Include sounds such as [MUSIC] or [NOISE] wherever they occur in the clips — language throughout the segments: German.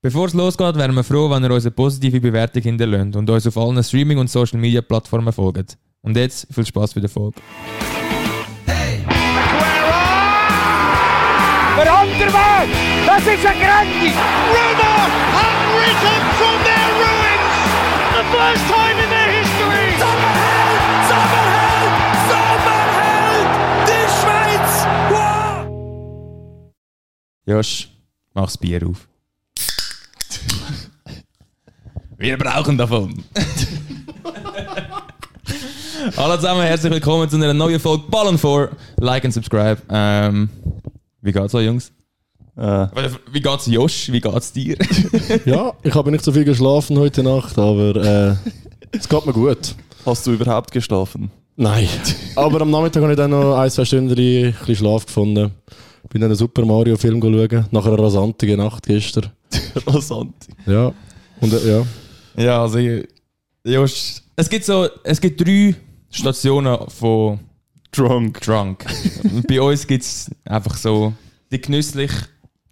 Bevor es losgeht, wären wir froh, wenn ihr uns eine positive Bewertung hinterlässt und uns auf allen Streaming- und Social-Media-Plattformen folgt. Und jetzt viel Spaß bei der Folge. Der andere Weg, das ist ein Grandi. Roma have risen from their ruins. The first time in their history. Sommerheld! Sommerheld! Sommerheld! Die Schweiz! Wow! Josh, mach's Bier auf. Wir brauchen davon. Hallo zusammen, herzlich willkommen zu einer neuen Folge Ballon 4. Like und subscribe. Ähm, wie geht's euch, Jungs? Äh, Wie geht's Josh? Wie geht's dir? [LAUGHS] Ja, ich habe nicht so viel geschlafen heute Nacht, aber äh, es geht mir gut. hast du überhaupt geschlafen? Nein. Aber am Nachmittag habe ich dann noch ein, zwei Stunden ein bisschen Schlaf gefunden. Bin dann einen Super Mario Film schauen, nach einer rasantigen Nacht gestern. [LAUGHS] Rasant. Ja. Und äh, ja. Ja, also Josh, es gibt so, es gibt drei Stationen von Drunk. Drunk. Bei uns gibt es einfach so die genüsslich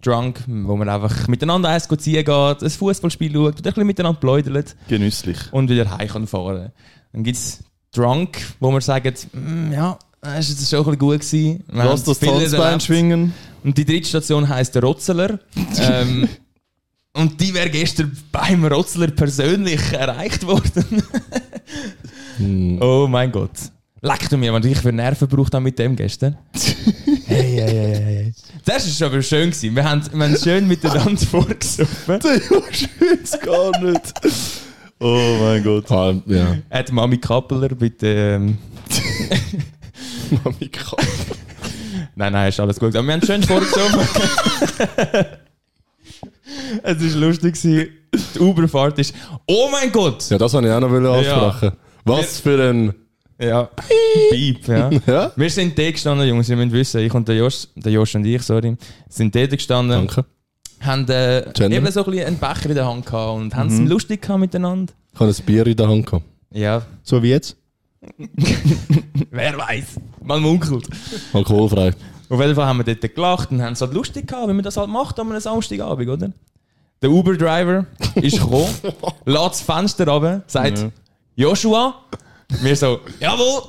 Drunk, wo man einfach miteinander eins ziehen geht, ein Fußballspiel schaut und ein bisschen miteinander pläudert Genüsslich. und wieder heim kann fahren. Dann gibt es Drunk, wo man sagt, «Mm, ja, es ist schon ein bisschen gut gewesen. Wir Lass das Tanzbein erlebt.» schwingen. Und die dritte Station heisst der Rotzeler. [LAUGHS] ähm, und die wäre gestern beim Rotzeler persönlich erreicht worden. oh mein Gott. Leck du mir, was ich für Nerven braucht habe mit dem gestern. [LAUGHS] hey, hey, hey, hey. Das war aber schön. Gewesen. Wir haben, wir haben schön miteinander [LAUGHS] vorgesoffen. Der schützt gar nicht. Oh mein Gott. Ah, ja. Hat Mami Kappeler bitte. Ähm, [LAUGHS] Mami Kapp. Nein, nein, ist alles gut. Aber wir haben schön vorgesoffen. Es war lustig. gewesen. Die Uberfahrt ist. Oh mein Gott! Ja, das wollte ich auch noch ansprechen. Was für ein. Ja. Piep, ja. [LAUGHS] Ja? Wir sind da gestanden, Jungs, ihr müsst wissen, ich und der Josh, der Josh und ich, sorry, sind dort gestanden, Danke. haben äh, eben so ein bisschen einen Becher in der Hand gehabt und haben es lustig gehabt miteinander. Ich habe ein Bier in der Hand gehabt. Ja, So wie jetzt? [LAUGHS] wer weiß, man munkelt. Alkoholfrei. Auf jeden Fall haben wir dort gelacht und haben es halt lustig gehabt, wie man das halt macht an einem Samstagabend, oder? Der Uber-Driver ist gekommen, [LAUGHS] lässt das Fenster runter, sagt Joshua, wir so, jawohl,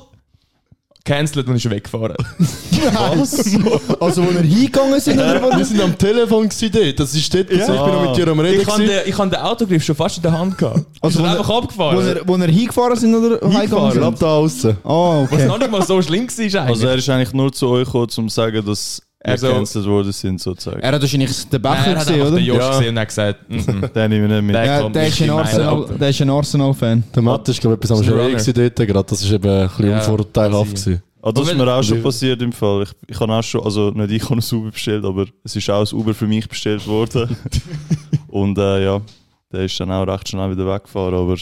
cancelled und ist weggefahren. [LAUGHS] Was? Also, wo wir hingegangen sind, oder Wir sind am Telefon dort. Das ist dort, also ich bin noch mit dir am Reden. Ich habe den, ich hab den Autogriff schon fast in der Hand gehabt. Also wo wir- einfach abgefahren. wo wir, wo wir hingefahren sind oder Hingefahren, ab sind? da außen. Ah, was okay. noch nicht mal so schlimm war eigentlich. Also er ist eigentlich nur zu euch gekommen, um zu sagen, dass er gecancelt worden sind, sozusagen. Er hat wahrscheinlich den Nein, Becher er hat gesehen, oder? den Josh Ja. gesehen und hat gesagt. Den nehmen wir nicht mit. Der- Ja, kommt der nicht ist ein in Arsenal, der ist ein Arsenal-Fan. Der Matt ist, glaube ich, etwas am ist ein gewesen dort gerade. Das ist eben ein bisschen Ja, unvorteilhaft gewesen. Ah, das ist mir auch schon passiert im Fall. Ich, ich habe auch schon, also nicht ich habe ein Uber bestellt, aber es ist auch ein Uber für mich bestellt worden. Und äh, ja, der ist dann auch recht schnell wieder weggefahren. Aber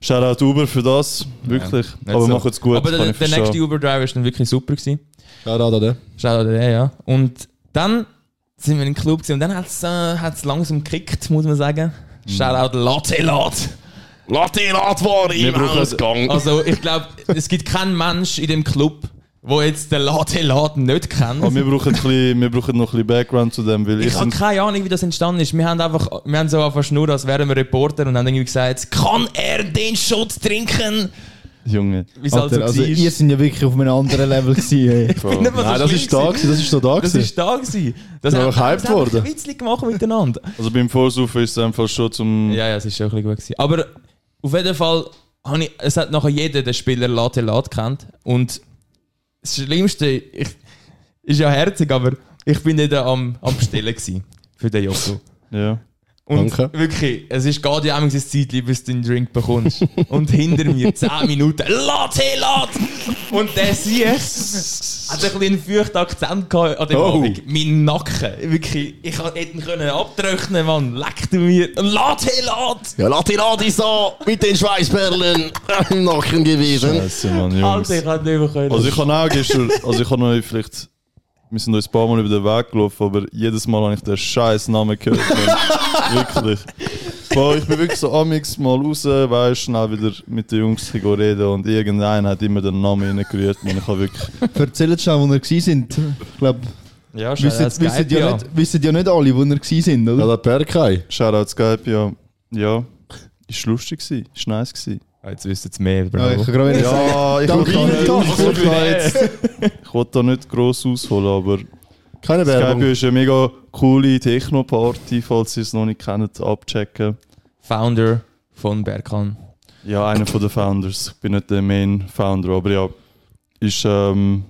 Shoutout Uber für das, wirklich. Nicht aber so. macht's gut, Aber kann der, ich der nächste. Uber-Driver war dann wirklich super. Gewesen. Schau da, da. Schau dir den, ja. Und dann sind wir im Club gewesen und dann hat es äh, hat's langsam gekickt, muss man sagen. Shoutout Latte Lat. Latte Lat war im Ausgang. Also ich glaube, es gibt keinen Mensch in dem Club, der jetzt den Latte Lat nicht kennt. Aber wir brauchen, bisschen, wir brauchen noch ein bisschen Background zu dem, weil ich, Ich habe keine Ahnung, wie das entstanden ist. Wir haben einfach, wir haben so einfach nur, als wären wir Reporter und haben irgendwie gesagt, kann er den Shot trinken? Junge, Wie so Alter, also, war. ihr sind ja wirklich auf einem anderen Level gewesen, ey. [LAUGHS] Ich bin nicht mal so Nein, das ist da gewesen. Das ist noch da Das gewesen. ist da gewesen. Das Sind wir haben wir gehypt haben worden? ein Witzchen gemacht miteinander. also beim Vorsaufen ist es einfach schon zum... Ja, ja, es ist schon ein bisschen gut gewesen. Aber auf jeden Fall, habe ich, es hat nachher jeder den Spieler Latte Lat kennt. Und das Schlimmste, ich, ist ja herzig, aber ich bin nicht am, am Bestellen gewesen für den Joko. Ja. Und Danke. wirklich, es ist geht ja auch Zeit, bis du den Drink bekommst. [LAUGHS] Und hinter mir 10 Minuten Latte Lat! Und der Sieg hat ein bisschen einen feuchten Akzent gehabt an dem Oh. Abend. Mein Nacken. Wirklich, ich hätte ihn können abtrocknen Mann. Leck du mir. Latte Lat! Ja, lass die Ladi so mit den Schweißperlen [LAUGHS] im Nacken gewesen. Scheiße, Mann, Jungs. Alter, ich hätte nicht mehr können. Also ich habe auch gestern, also ich habe noch vielleicht, wir sind uns ein paar Mal über den Weg gelaufen, aber jedes Mal habe ich den scheiß Namen gehört. [LAUGHS] Wirklich. Boah, ich bin wirklich so amix mal raus, weißt, schnell wieder mit den Jungs reden und irgendeiner hat immer den Namen reingerührt. Man, ich habe wirklich, Erzählt schnell, wo wir gewesen sind. Ich glaube, Ja, Wissen, wissen, ja nicht, wissen ja nicht alle, wo ihr gewesen sind, Ja, oder? der Berkay. Shoutout Skype, ja. Ja, ist lustig gewesen, ist nice gewesen. Jetzt wisst ihr mehr, Ja, Bro. ich kann [LAUGHS] Ja, ich Ihnen, [LAUGHS] da nicht, gross ausholen, aber Keine Skype Werbung. ist eine mega coole Techno-Party, falls ihr es noch nicht kennt, abchecken. Founder von Berkan. Ja, einer von den Founders. Ich bin nicht der Main-Founder, aber ja, ist, ähm,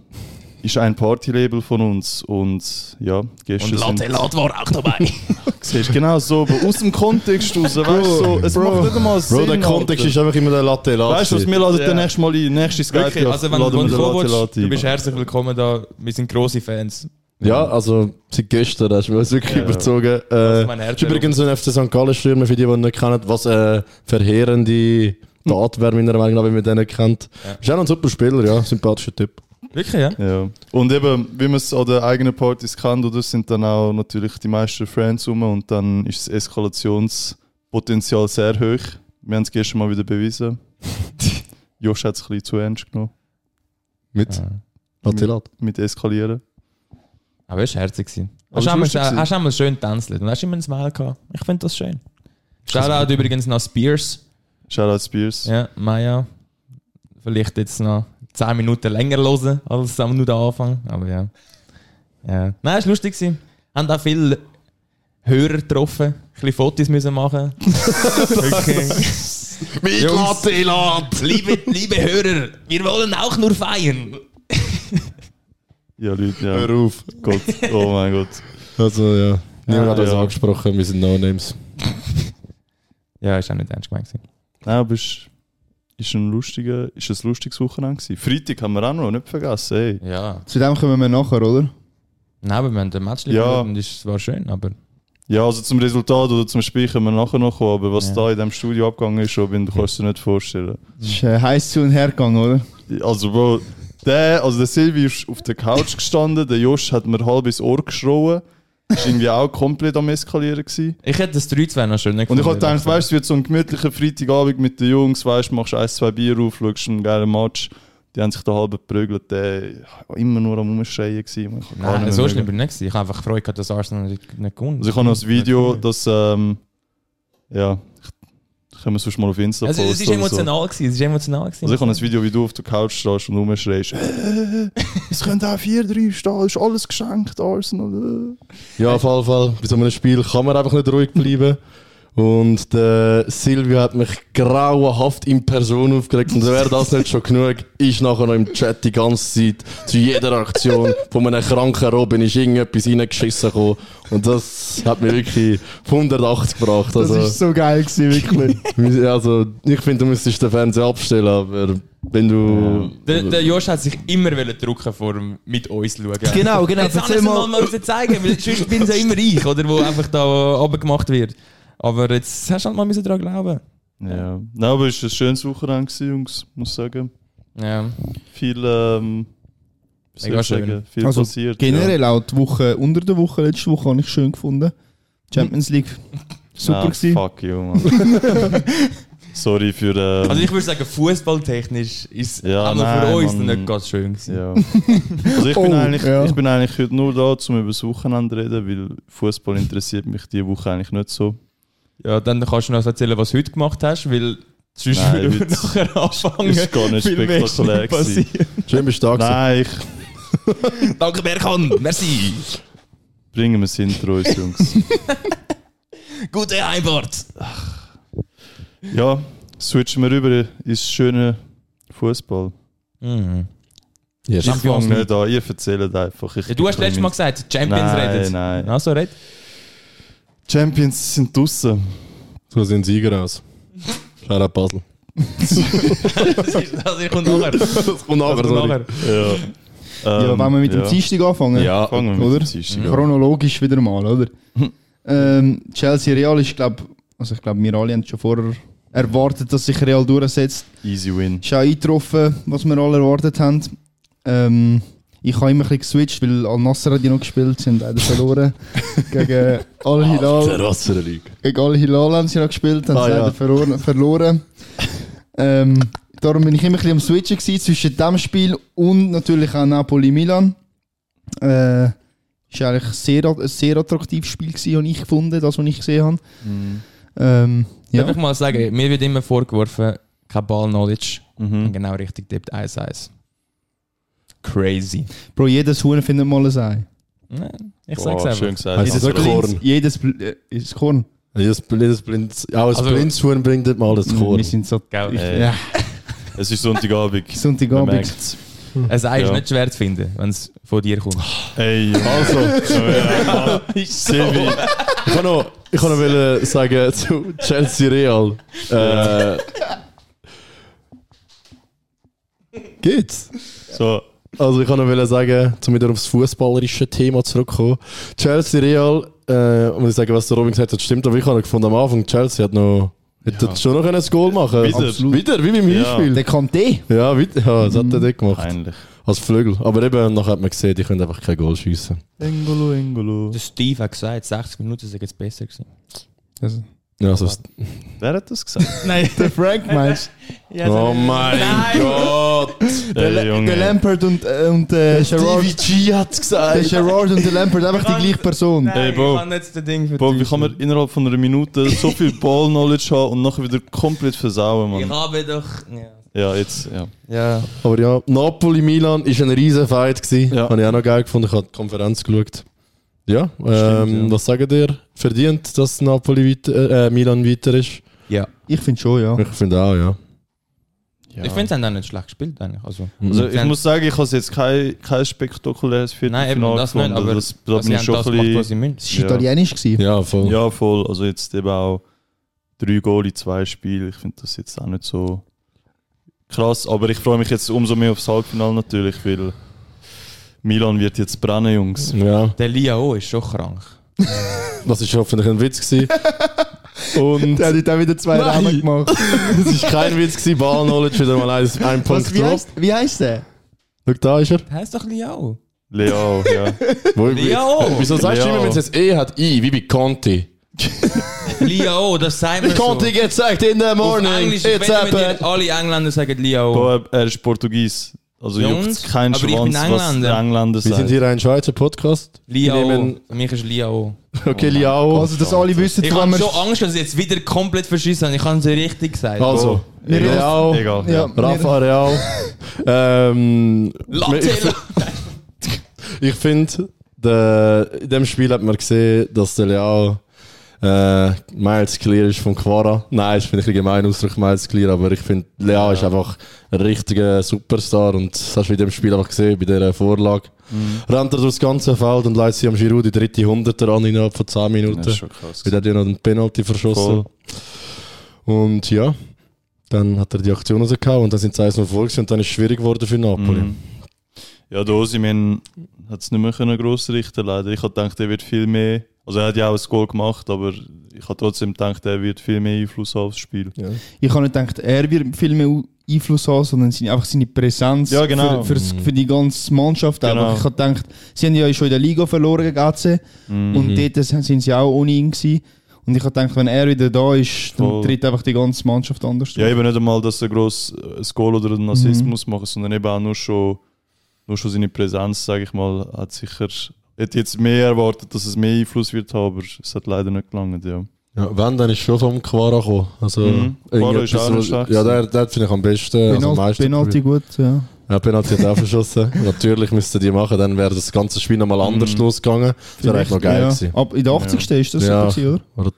ist ein Partylabel von uns und ja, gestern sind... Lat war auch dabei. [LAUGHS] Siehst genau so, aber aus dem Kontext raus, weißt du, so, es macht nicht einmal Sinn. Bro, der Kontext Alter. ist einfach immer der Latte Latte. Weißt du was, wir laden Ja. den nächsten Mal ein, nächste Skype, Wirklich, also wenn, du den kommen Latte willst, du bist herzlich willkommen da. Wir sind grosse Fans. Ja, also seit gestern hast du mich wirklich Ja. überzogen. Das Äh, ist mein Herz ist übrigens ein FC St. Gallen Stürmer, für die, die ihn nicht kennen, was eine verheerende Tat wäre, meiner Meinung nach, wenn man den nicht kennt. Ja. Ist auch ein super Spieler, ja, sympathischer Typ. Wirklich, ja? Ja. Und eben, wie man es an den eigenen Partys kennt, oder, sind dann auch natürlich die meisten Friends rum und dann ist das Eskalationspotenzial sehr hoch. Wir haben es gestern mal wieder bewiesen. [LAUGHS] Josh hat es ein bisschen zu ernst genommen Mit Ja. Latte Latte. mit Eskalieren. Aber es war herzig. Hast du hast du einmal schön getanzt und hast immer ein Smile gehabt. Ich finde das schön. Shoutout übrigens nach Spears. Shoutout Spears. Ja, Maya. Vielleicht jetzt noch 10 Minuten länger hören als am nur den Anfang. Aber ja. ja. Nein, es war lustig. gewesen. Haben auch viele Hörer getroffen. Ein bisschen Fotos müssen machen. [LAUGHS] Mit Latte! liebe, liebe Hörer, wir wollen auch nur feiern. Ja, Leute, ja. Hör auf. Gott. Oh mein Gott. Also ja, niemand hat uns ja. angesprochen, wir sind No-Names. Ja, ist auch nicht ernst gemeint. Nein, aber es ist ein lustiger, ist ein lustiges Wochenende gewesen. Freitag haben wir auch noch nicht vergessen, ey. Ja. Zu dem kommen wir nachher, oder? Nein, aber wir haben den Match Ja. und es war schön, aber Ja, also zum Resultat oder zum Spiel können wir nachher noch kommen, aber was Ja. da in diesem Studio abgegangen ist, Robin, du kannst dir nicht vorstellen. Das ist äh, heiß zu und her gegangen, oder? Also, Bro, der, also der Silvi ist auf der Couch gestanden, der Josh hat mir halb ins Ohr geschrauen. Ist irgendwie auch komplett am Eskalieren gewesen. ich hätte das 3-2 noch schön Und ich habe gedacht, weißt du, es wird so ein gemütlicher Freitagabend mit den Jungs, weißt du, machst ein, zwei Bier auf, schaust einen geilen Match. Die haben sich da halb geprügelt, der war immer nur am Umschreien. Gewesen. Nein, nicht so schlimm ich nicht. gewesen. Ich habe einfach Freude gehabt, dass Arsenal nicht, nicht gewonnen Also ich habe noch ein Video, das, ähm, ja, können wir sonst mal auf Insta Also, es posten war oder so. emotional. Gewesen. Es ist emotional. Gewesen. Also ich habe ein Video, wie du auf der Couch stehst und rumschreist, äh, [LAUGHS] es könnte auch 4-3 stehen, ist alles geschenkt, Arsenal. Äh. Ja, auf jeden Fall, bei so einem Spiel kann man einfach nicht ruhig bleiben. Und der Silvio hat mich grauenhaft in Person aufgeregt. Und wäre das nicht schon genug, ist nachher noch im Chat die ganze Zeit zu jeder Aktion von einem kranken Robin ist irgendetwas reingeschissen gekommen. Und das hat mich wirklich auf 180 gebracht. Das Also, ist so geil gewesen, wirklich. [LAUGHS] also ich finde, du müsstest den Fernseher abstellen, aber wenn du... Der, der Josh hat sich immer drucken vor dem mit uns schauen. Genau, genau. Jetzt haben wir es mal- mal, zeigen, weil sonst bin es ja immer ich, oder, wo einfach da abgemacht wird. Aber jetzt hast du halt mal müssen daran glauben. Ja. Nein, aber es war ein schönes Wochenende, Jungs, muss ich sagen. Ja. Viel, ähm, Mega schön. viel Also passiert. generell auch die Woche, unter der Woche, letzte Woche habe ich schön gefunden. Champions League, super ja. gewesen. Fuck you, Mann. [LAUGHS] Sorry für... Ähm, Also ich würde sagen, fußballtechnisch ist Ja, auch noch nein, für uns Mann. nicht ganz schön gewesen. Ja. Also ich bin, [LAUGHS] Oh, eigentlich, ja. ich bin eigentlich heute nur da, um über das Wochenende zu reden, weil Fußball interessiert mich diese Woche eigentlich nicht so. Ja, dann kannst du noch erzählen, was du heute gemacht hast, weil sonst Nein, würden wir heute nachher anfangen. ist gar nicht [LAUGHS] spektakulär. Schön bist du da. Nein, ich [LAUGHS] Danke, Berkan. Merci. bringe mir das Intro uns, Jungs. [LAUGHS] Gute Heimfahrt. Ja, switchen wir rüber ins schöne Fußball. Mhm. Yes. Ich fange nicht an, ihr erzählt einfach. Ich Ja, du hast letztes Mal gesagt, Champions Nein, redet. nein. Also red. Champions sind draußen. So sehen Sieger aus. Schau an Basel. das, ist, das kommt nachher. Das kommt nachher, Das kommt nachher. Ja. Ja, Ähm, wollen wir mit dem ja. Dienstag anfangen? Ja, Fangen wir mit Oder? dem Dienstag an. Chronologisch wieder mal, oder? ähm, Chelsea Real ist, glaube also ich glaube, wir alle haben schon vorher erwartet, dass sich Real durchsetzt. Easy win. Ist auch eingetroffen, was wir alle erwartet haben. Ähm, ich habe immer ein bisschen geswitcht, weil Al-Nassr hat ja noch gespielt, sie haben leider verloren. [LAUGHS] gegen Al-Hilal. Terrassenliga. Gegen Al-Hilal haben sie noch gespielt, haben Ah, sie ja. verloren. verloren. ähm, darum bin ich immer ein bisschen am Switchen gewesen zwischen dem Spiel und natürlich auch Napoli-Milan. Äh, war eigentlich sehr, ein sehr attraktives Spiel, gewesen, habe ich gefunden, das, was ich gesehen habe. Ähm, ja. Darf ich mal sagen, mir wird immer vorgeworfen, kein Ball-Knowledge. Mhm. Genau richtig tippt 1-1. Crazy. Bro, jedes Huhn findet mal ein Ei. Nein, ich Boah, sag's schön einfach. gesagt. Heisst Jedes das Korn? Jedes Bl äh, ist Korn. Jedes, jedes blind, auch ein Also- Blindshuhn bringt nicht mal das Korn. Wir sind so... Gell, Ich, ja, [LAUGHS] Es ist Sonntagabend. [LAUGHS] Man Sonntagabend. merkt's. Ein Ei ist Ja. nicht schwer zu finden, wenn es von dir kommt. Ey, Also, [LAUGHS] ja, Silvi. ich kann noch, ich kann noch wollen sagen zu Chelsea Real. Äh, geht's? So, Also ich kann noch wollen sagen, um wieder aufs fußballerische Thema zurückzukommen. Chelsea Real, äh, muss ich sagen, was der Robin gesagt hat, stimmt, aber ich habe noch gefunden am Anfang, Chelsea hat noch hätte schon noch ein Goal machen Wieder. Absolut. Wieder, wie beim Ja. Hinspiel. Der Kanté. Ja, wieder, ja, das hat er dort gemacht. peinlich. Als Flügel. Aber eben, nachher hat man gesehen, die können einfach kein Goal schiessen. Engolo, Engolo. Der Steve hat gesagt, 60 Minuten sei jetzt besser gewesen. Also, Ja, also, es- Wer hat das gesagt? [LAUGHS] Nein, der Frank meinst [LAUGHS] oh mein Gott! Der, Junge. der Lampard und, äh, und äh, Gerard. G hat es Der gesagt. Gerard und der Lampard, einfach die gleiche Person. Ey, Bro. ich kann jetzt das Ding Boah, wie kann man innerhalb von einer Minute so viel [LAUGHS] Ball-Knowledge haben und nachher wieder komplett versauen, Ich Mann? habe doch... Ja. Ja, jetzt, ja. ja. Aber ja, Napoli-Milan war ein riesen Fight. gewesen. Ja. Habe ich auch noch geil gefunden. Ich habe die Konferenz geschaut. Ja, ähm, ja. was sagt ihr? Verdient, dass Napoli weiter, äh, Milan weiter ist? ja. Ich finde schon, ja. Ich finde auch, ja. ja. Ich finde, sie haben auch nicht schlecht gespielt eigentlich. Also, Also Sie ich muss sagen, ich habe jetzt kein, kein spektakuläres Nein, eben Viertelfinale das nicht, gefunden. aber das, da dass bin sie schon das ein gemacht, was sie müssen. Es war Ja. italienisch. Gewesen. Ja, voll. Ja, voll. Also jetzt eben auch drei Goal in zwei Spielen. Ich finde das jetzt auch nicht so krass. Aber ich freue mich jetzt umso mehr aufs Halbfinale natürlich, weil Milan wird jetzt brennen, Jungs. Ja, Der Liao ist schon krank. das war hoffentlich ein Witz. Gewesen. [LAUGHS] Und Der hat auch wieder zwei Nein. Namen gemacht. [LAUGHS] es war kein Witz, gewesen. Ball-Knowledge wieder mal ein, ein Punkt Was, wie, drauf. heißt, wie heißt der? Schau, da ist er. Der heißt doch Liao. Leao, ja. [LAUGHS] Wo, Liao. Wieso sagst du Liao. immer, wenn es jetzt E hat, I, wie bei Conti? Liao, das sagt man so. Conti sacked in the Auf morning. Englisch, It's wenn alle Engländer sagen Liao. Er ist Portugies. Also Ja, juckt kein Aber ich Schwanz, bin was Engländer. der Engländer Wir sind sagt. hier ein Schweizer Podcast. Liao. Nehmen- Für mich ist Liao. Okay, Liao. Also, dass alle wissen, Ich wann habe wir... schon Angst, dass ich jetzt wieder komplett verschissen habe. Ich habe es richtig gesagt. Also, Wir Real, Egal. Ja, Ja. Rafa Real. [LAUGHS] ähm, Latte. ich [LAUGHS] ich finde, in dem Spiel hat man gesehen, dass der Leao äh, miles clear ist von Quara. Nein, das finde ich ein gemein Ausdruck, miles clear, aber ich finde, Leao ist einfach ein richtiger Superstar und das hast du in dem Spiel einfach gesehen, bei dieser Vorlage. Rennt er durchs ganze Feld und leitet sich am Giroud die dritte Hunderter an innerhalb von 10 Minuten. Das ist schon krass. Weil er ja noch einen Penalty verschossen. Und ja, dann hat er die Aktion rausgehauen und dann sind sie 1 noch voll und dann ist es schwierig geworden für Napoli. Mhm. Ja, der Osimen hat es nicht mehr gross richten leider. Ich habe gedacht, er wird viel mehr... Also er hat ja auch ein Goal gemacht, aber ich habe trotzdem gedacht, er wird viel mehr Einfluss haben aufs Spiel. Ich habe nicht gedacht, er wird viel mehr Einfluss haben, sondern seine, einfach seine Präsenz Ja, genau. für, für, für die ganze Mannschaft. Genau. Einfach. Ich habe gedacht, sie haben ja schon in der Liga verloren gegen AC Mhm. und dort sind sie auch ohne ihn gewesen. Und ich habe gedacht, wenn er wieder da ist, dann Voll. tritt einfach die ganze Mannschaft anders Ja, eben nicht einmal, dass er gross ein Goal oder einen Assist Mhm. muss machen, sondern eben auch nur schon, nur schon seine Präsenz, sage ich mal, hat sicher... Hätte jetzt mehr erwartet, dass es mehr Einfluss wird haben, aber es hat leider nicht gelangt, ja. Ja, wenn, dann ist schon vom Quara gekommen. Also, Mhm. Quara ist auch nicht Ja, der, der finde ich am besten. Also am Penalty, meisten gut, ja. Ja, Penalty hat auch verschossen. [LAUGHS] Natürlich müssten die machen, dann wäre das ganze Spiel nochmal anders losgegangen. Das wäre eigentlich noch geil ja. gewesen. Ab in der 80. ist das Ja. so oder? Oder?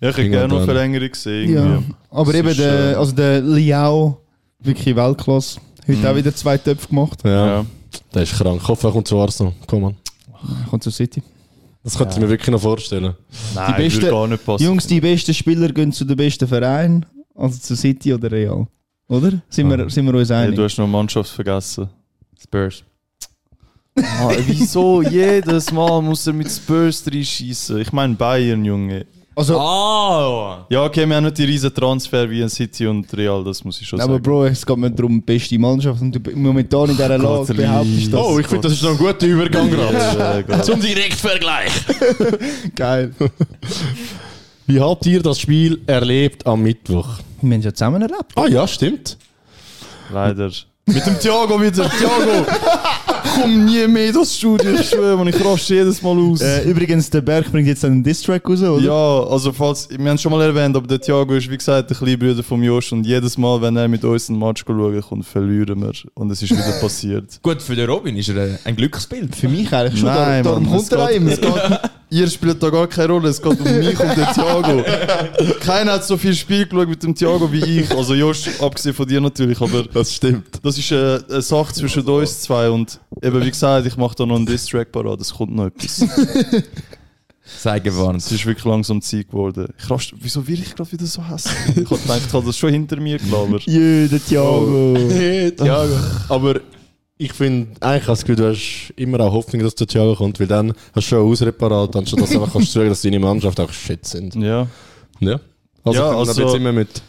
Ja, ich hätte gerne noch. Verlängerung gesehen. Ja. Aber Das eben, der, äh, also der Liao, wirklich Weltklasse. Heute Mhm. auch wieder zwei Töpfe gemacht. Ja, Ja. der ist krank. Ich hoffe, er kommt zu Arsenal. Komm on. Kommt zur City. Das könnte ich mir wirklich noch vorstellen. Nein, Die besten- würde gar nicht passen. Jungs, die besten Spieler gehen zu den besten Vereinen, also zu City oder Real. Oder? Sind, wir, sind wir uns hey, einig? du hast noch eine Mannschaft vergessen. Spurs. [LAUGHS] Ah, wieso jedes Mal muss er mit Spurs reinschießen? Ich meine Bayern, Junge. Also, Ah! Ja, okay, wir haben nicht die riesen Transfer wie ein City und Real, das muss ich schon aber sagen. Bro, es geht mir darum, die beste Mannschaft. Und du momentan in dieser Lage Gott, behauptest das. Oh, ich finde, das ist noch ein guter Übergang gerade. Ja, egal. Zum Direktvergleich. [LAUGHS] geil. [LAUGHS] Wie habt ihr das Spiel erlebt am Mittwoch? Wir haben es ja zusammen erlebt. Ah ja, stimmt. Leider. Mit dem Thiago wieder, Thiago! [LAUGHS] komme nie mehr in das Studio, ich schwöre, man, ich raste jedes Mal aus. Äh, übrigens, der Berg bringt jetzt einen Distrack raus, oder? Ja, also falls, wir haben es schon mal erwähnt, aber der Thiago ist wie gesagt der kleine Bruder von Josh und jedes Mal, wenn er mit uns einen Match schauen kommt, verlieren wir. Und es ist wieder passiert. [LAUGHS] Gut, für den Robin ist er ein Glücksbild. Für mich eigentlich schon. Nein, darum Mann, es kommt er auch immer. Ihr spielt da gar keine Rolle, es geht um mich und den Thiago. [LAUGHS] Keiner hat so viel Spiel geschaut mit dem Thiago wie ich. Also Josh, abgesehen von dir natürlich, aber Das stimmt. das ist eine, eine Sache zwischen uns zwei und eben wie gesagt, ich mache da noch einen Diss-Track parat, es kommt noch etwas. [LAUGHS] Sei gewarnt. Es ist wirklich langsam Zeit geworden. Ich raste, wieso will ich gerade wieder so hässlich? Ich habe gedacht, ich habe das schon hinter mir gelabert. [LAUGHS] Jö, der Thiago. Thiago. Aber ich finde, eigentlich hast du hast immer auch Hoffnung, dass der Thiago kommt, weil dann hast du schon eine Ausrede parat, anstatt dass du einfach kannst sagen, dass deine Mannschaft auch shit sind. Ja. Ja. Also, Ja, also jetzt immer mit.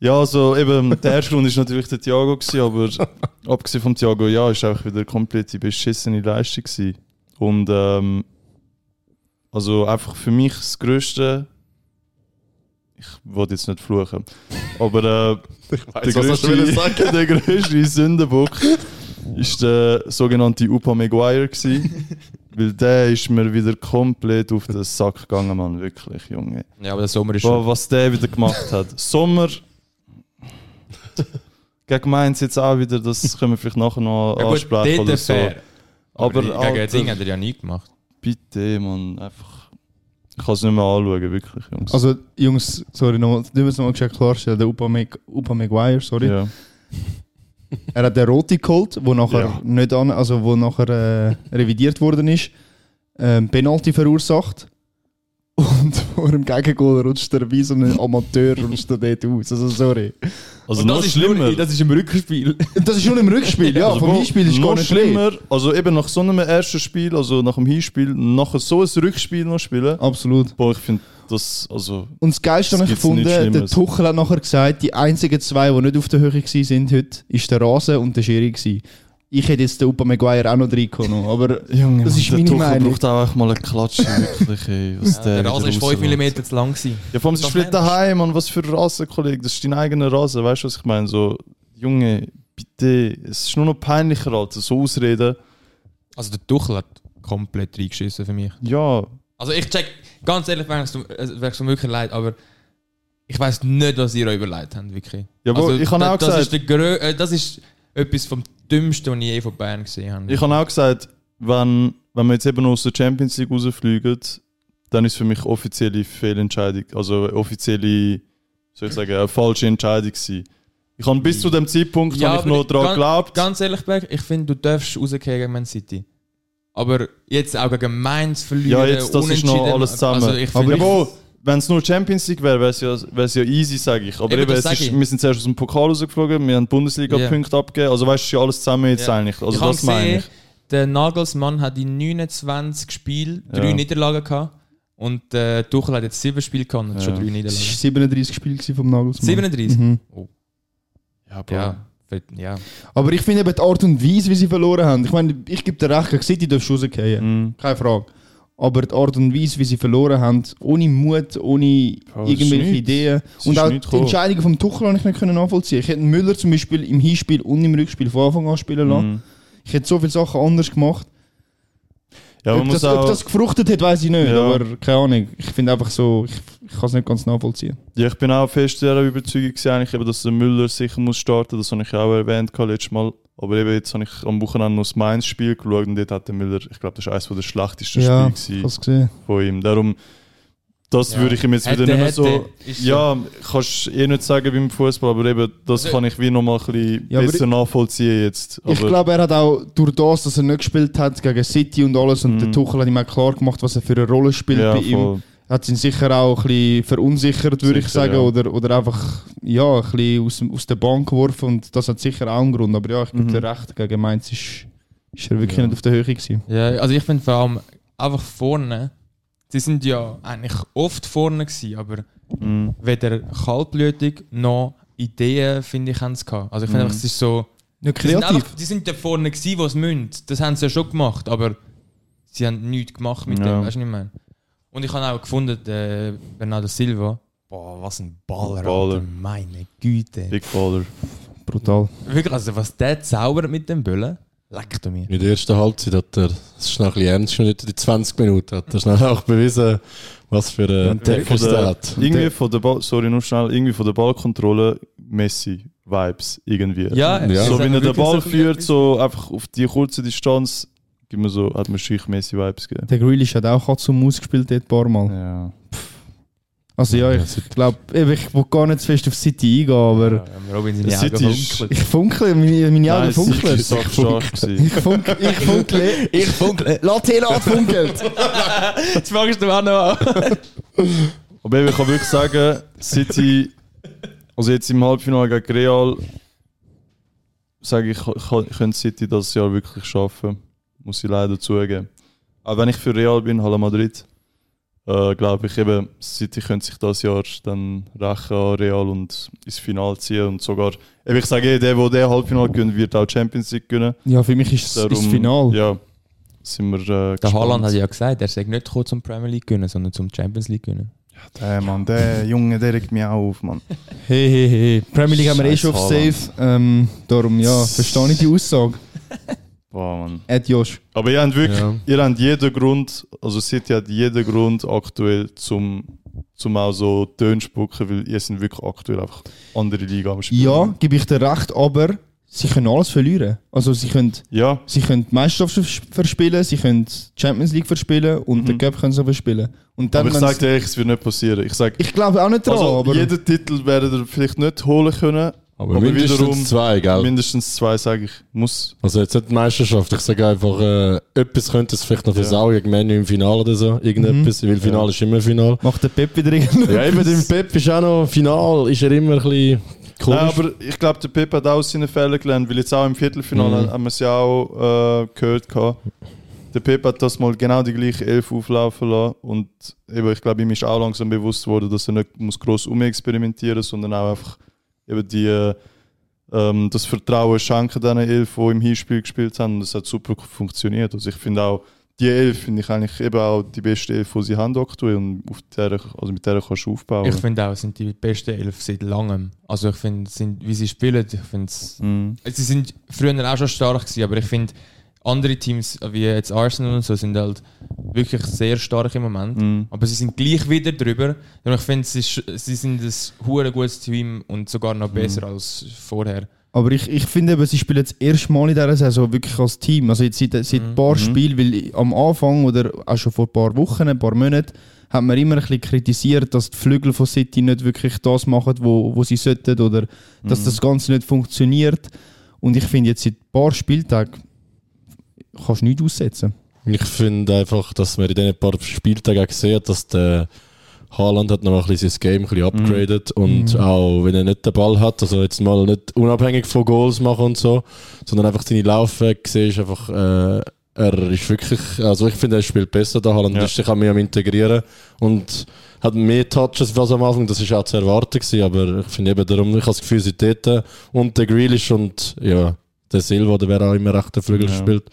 Ja, also eben, der erste Grund ist natürlich der Thiago gewesen, aber [LAUGHS] abgesehen vom Thiago, ja, ist auch wieder komplett die beschissene Leistung gewesen. Und ähm, also einfach für mich das Größte, ich wollte jetzt nicht fluchen, aber äh, [LAUGHS] der, was hast du größte, [LAUGHS] der größte Sündenbock ist der sogenannte Upa Maguire gewesen, [LAUGHS] weil der ist mir wieder komplett auf den Sack gegangen, Mann, wirklich, Junge. Ja, aber der Sommer ist Wa- schon. was der wieder gemacht hat. [LAUGHS] Sommer. Gegen Mainz jetzt auch wieder, das können wir vielleicht nachher noch Ja, gut, ansprechen oder so. fair. Aber, Aber gegen Ding hat er ja nie gemacht. bitte, man, einfach. Ich kann es nicht mehr anschauen, wirklich, Jungs. Also, Jungs, sorry, nochmal, du musst nochmal gescheit klarstellen, der Upa, Mag Upa Maguire, sorry. ja. Er hat den Rote geholt, wo nachher Ja. nicht an, also wo nachher äh, revidiert worden ist, ähm, Penalty verursacht. [LAUGHS] Und vor dem Gegengol rutscht er wie so ein Amateur rutscht er dort aus. Also sorry. Also Und noch das ist, schlimmer. nur, das ist im Rückspiel. [LAUGHS] Das ist nur im Rückspiel, ja. also vom Hinspiel ist noch gar nicht schlimm. schlimmer. Also eben nach so einem ersten Spiel, also nach dem Hinspiel, nachher so ein Rückspiel noch spielen. Absolut. Boah, ich finde das, also. Und das Geilste Das habe ich gefunden, der. Tuchel hat nachher gesagt, die einzigen zwei, die nicht auf der Höhe waren sind heute, ist der Rasen und der Schiri gewesen. Ich hätte jetzt den Upa Maguire auch noch reingekommen, aber [LAUGHS] Junge, das ist der meine Tuchel Meinung. braucht auch mal eine Klatsche, [LAUGHS] wirklich, ey. Was Der wieder Rasen ist 5 rauslässt. mm zu lang. Gewesen. Ja, vor allem, sie Das spielt daheim, Mann. Was für Rasen, Kollege. Das ist dein eigener Rasen, weißt du, was ich meine? So, Junge, bitte. Es ist nur noch peinlicher, Alter. So ausreden. Also der Tuchel hat komplett reingeschissen für mich. Ja, Also ich check, ganz ehrlich, wäre es mir wirklich leid, aber ich weiß nicht, was ihr euch überlegt habt, wirklich. Ja, aber also, ich habe auch das gesagt- Ist der äh, das ist etwas vom Dümmsten, was ich je von Bern gesehen habe. ich habe auch gesagt, wenn, wenn wir jetzt eben aus der Champions League rausfliegen, dann ist für mich offizielle Fehlentscheidung. Also offizielle, soll ich sagen, eine falsche Entscheidung gewesen. Ich habe bis zu dem Zeitpunkt habe ich noch daran geglaubt. Ganz ehrlich, Berg, ich finde, du darfst rausgehen gegen Man City. Aber jetzt auch gegen Mainz verlieren, Ja, jetzt, das ist noch unentschieden. alles zusammen. Also ich aber finde, ja, wenn es nur Champions League wäre, wäre es ja, wär's ja easy, sage ich. Aber Eben, eben, das es sag ist, ich. wir sind zuerst aus dem Pokal rausgeflogen, wir haben Bundesliga-Punkte abgegeben. Also weißt du, ist ja alles zusammen jetzt Ja. eigentlich. Also ich das meine gesehen, ich. der Nagelsmann hat in 29 Spielen Ja. drei Niederlagen gehabt. Und äh, Tuchel hat jetzt sieben Spiele gehabt und hat Ja. schon drei es Niederlagen. war 37 Spiele vom Nagelsmann. 37? Mhm. Ja, Bro. Ja, ja. Aber ich finde eben die Art und Weise, wie sie verloren haben. Ich meine, ich gebe dir recht, gegen City darfst du rausgehen. Mhm. Keine Frage. Aber die Art und Weise, wie sie verloren haben, ohne Mut, ohne ist irgendwelche. Ideen. Und auch die gekommen. Entscheidungen vom Tuchel habe ich nicht können nachvollziehen. Ich hätte Müller zum Beispiel im Hinspiel und im Rückspiel von Anfang an spielen lassen. Mhm. Ich hätte so viele Sachen anders gemacht. Ja, man ob, muss das, ob das gefruchtet hat, weiß ich nicht. Ja. Aber keine Ahnung. Ich finde einfach so, ich, ich kann es nicht ganz nachvollziehen. ja, ich bin auch fest der Überzeugung eigentlich, eben, dass der Müller sicher muss starten. Das habe ich auch erwähnt letztes Mal. Aber eben jetzt habe ich am Wochenende noch das Mainz-Spiel geschaut und dort hat der Müller, ich glaube, das ist eines der schlechtesten ja, Spiele von ihm. Darum, das Ja. würde ich ihm jetzt wieder Hätte, nicht mehr hätte, so... ist so. Ja, kannst eh nicht sagen beim Fußball, aber eben, das Also- kann ich wie nochmal ein bisschen Ja, besser nachvollziehen jetzt. Aber, Ich glaube, er hat auch durch das, dass er nicht gespielt hat gegen City und alles, und Mhm. der Tuchel hat ihm auch klar gemacht, was er für eine Rolle spielt ja, bei ihm. voll. Hat ihn sicher auch ein bisschen verunsichert, würde ich sagen, ja. oder, oder einfach ja, ein bisschen aus, aus der Bahn geworfen und das hat sicher auch einen Grund. Aber ja, ich gebe Mhm. dir recht, gegen Mainz ist, ist er wirklich Ja. nicht auf der Höhe gewesen. Ja, also ich finde vor allem einfach vorne, sie sind ja eigentlich oft vorne gewesen, aber Mhm. weder kaltblütig noch Ideen, finde ich, haben sie gehabt. Also ich finde einfach, es ist so... Nicht Die sind, kreativ. einfach, die sind da vorne gewesen, wo sie müssen. Das haben sie ja schon gemacht, aber sie haben nichts gemacht mit Ja. dem, weißt du, was ich meine? Und ich habe auch gefunden, der Bernardo Silva, boah, was ein Baller, Baller. Meine Güte. Big Baller. Brutal. Wirklich, also was der zaubert mit dem Böllen, Leck du mir. In der ersten Halbzeit hat er, das ist noch ein bisschen ernst genommen, in 20 Minuten, hat er schnell [LAUGHS] auch bewiesen, was für eine Von der, hat. irgendwie von der Ball, sorry, nur schnell, irgendwie von der Ballkontrolle Messi-Vibes irgendwie. Ja, Ja. so wenn er den Ball so führt, so einfach auf die kurze Distanz, gibt mir so, hat mir schick Messi-Vibes gegeben. Der Grealish hat auch und Maus gespielt dort ein paar Mal. Ja. Also ja, ich glaube, ich will gar nicht zu fest auf City eingehen, aber Ja, Robin seine Augen funkeln. ich funkle, meine, meine Augen Nein, City funkeln. ist so stark gewesen. Ich funkle, [LAUGHS] ich funkle. Ich funkle. Latela hat funkelt. Jetzt [LAUGHS] fangst du auch noch an. [LAUGHS] Aber eben, ich kann wirklich sagen, City, also jetzt im Halbfinale gegen Real, sage ich, kann- könnte City das Jahr wirklich schaffen. Muss ich leider zugeben. Auch wenn ich für Real bin, Hala Madrid, äh, glaube ich eben, City könnte sich das Jahr dann rächen an Real und ins Finale ziehen. Und sogar, eben, ich sage eh, der, der den Halbfinale gewinnt, wird auch Champions League gewinnen. Ja, für mich ist es Darum, das Final. Ja, sind wir. Äh, Der. Haaland hat ja gesagt, er sei nicht zum Premier League gewinnen, sondern zum Champions League gewinnen. Der Mann, der [LAUGHS] Junge, der regt mich auch auf, Mann. Hey, hey, hey. Premier League haben wir eh schon auf. Safe. Ähm, darum, ja, verstehe ich die Aussage. [LAUGHS] Boah, Mann. Ed Josh. Aber ihr habt wirklich, Ja. ihr habt jeden Grund, also City hat jeden Grund aktuell zum, zum auch so Töne spucken, weil ihr sind wirklich aktuell einfach andere Liga am Spielen. Ja, gebe ich dir recht, aber sie können alles verlieren. Also sie können, Ja, sie können die Meisterschaft vers- verspielen, sie können die Champions League verspielen und den Cup können sie verspielen. Und dann, aber ich sage dir ehrlich, es wird nicht passieren. Ich ich glaube auch nicht dran, also aber jeden Titel werden ihr vielleicht nicht holen können, Aber, Aber mindestens wiederum- zwei, gell? mindestens zwei, sage ich, muss. Also jetzt nicht die Meisterschaft, ich sage einfach, äh, etwas könnte es vielleicht noch Ja. versauen gegen Menu im Finale oder so, irgendetwas, weil Finale ist immer Finale. macht der Pep wieder irgendwie. Ja, eben, im Pep ist auch noch Final, ist er immer ein bisschen komisch. Nein, aber ich glaube, der Pep hat auch seine Fehler gelernt, weil jetzt auch im Viertelfinale Mhm. haben wir es ja auch äh, gehört. Gehabt. Der Pep hat das mal genau die gleiche Elf auflaufen lassen und eben, ich glaube, ihm ist auch langsam bewusst worden, dass er nicht muss gross umexperimentieren muss, sondern auch einfach eben die, äh, ähm, das Vertrauen schenken diesen Elf, die im Hinspiel gespielt haben und das hat super funktioniert. Also ich finde auch, die Elf finde ich eigentlich eben auch die beste Elf, die sie haben aktuell und auf der, also mit der kannst du aufbauen. Ich finde auch, es sind die besten Elf seit langem. Also ich finde, wie sie spielen, ich finde es... Mhm. Sie sind früher auch schon stark gewesen, aber ich finde, andere Teams, wie jetzt Arsenal und so, sind halt wirklich sehr stark im Moment. Mhm. Aber sie sind gleich wieder drüber. Und ich finde, sie, sie sind ein hure gutes Team und sogar noch besser als vorher. Aber ich, ich finde eben, sie spielen das erste Mal in dieser Saison wirklich als Team. Also jetzt seit, seit ein paar Spielen, weil am Anfang oder auch schon vor ein paar Wochen, ein paar Monaten, hat man immer ein bisschen kritisiert, dass die Flügel von City nicht wirklich das machen, wo, wo sie sollten oder dass das Ganze nicht funktioniert. Und ich finde jetzt seit ein paar Spieltagen kannst du nichts aussetzen. Ich finde einfach, dass man in diesen paar Spieltagen gesehen hat, dass der Haaland hat noch mal ein bisschen sein Game ein bisschen upgraded und auch wenn er nicht den Ball hat, also jetzt mal nicht unabhängig von Goals machen und so, sondern einfach seine Laufweg siehst einfach, äh, er ist wirklich, also ich finde, er spielt besser, der Haaland Ja. ist sich auch mehr am integrieren und hat mehr Touches als am Anfang, das ist auch zu erwarten gewesen, aber ich finde eben darum, ich habe das Gefühl, sie dort und der Grealish und ja, der Silva, der wäre auch immer rechter Flügel Ja. gespielt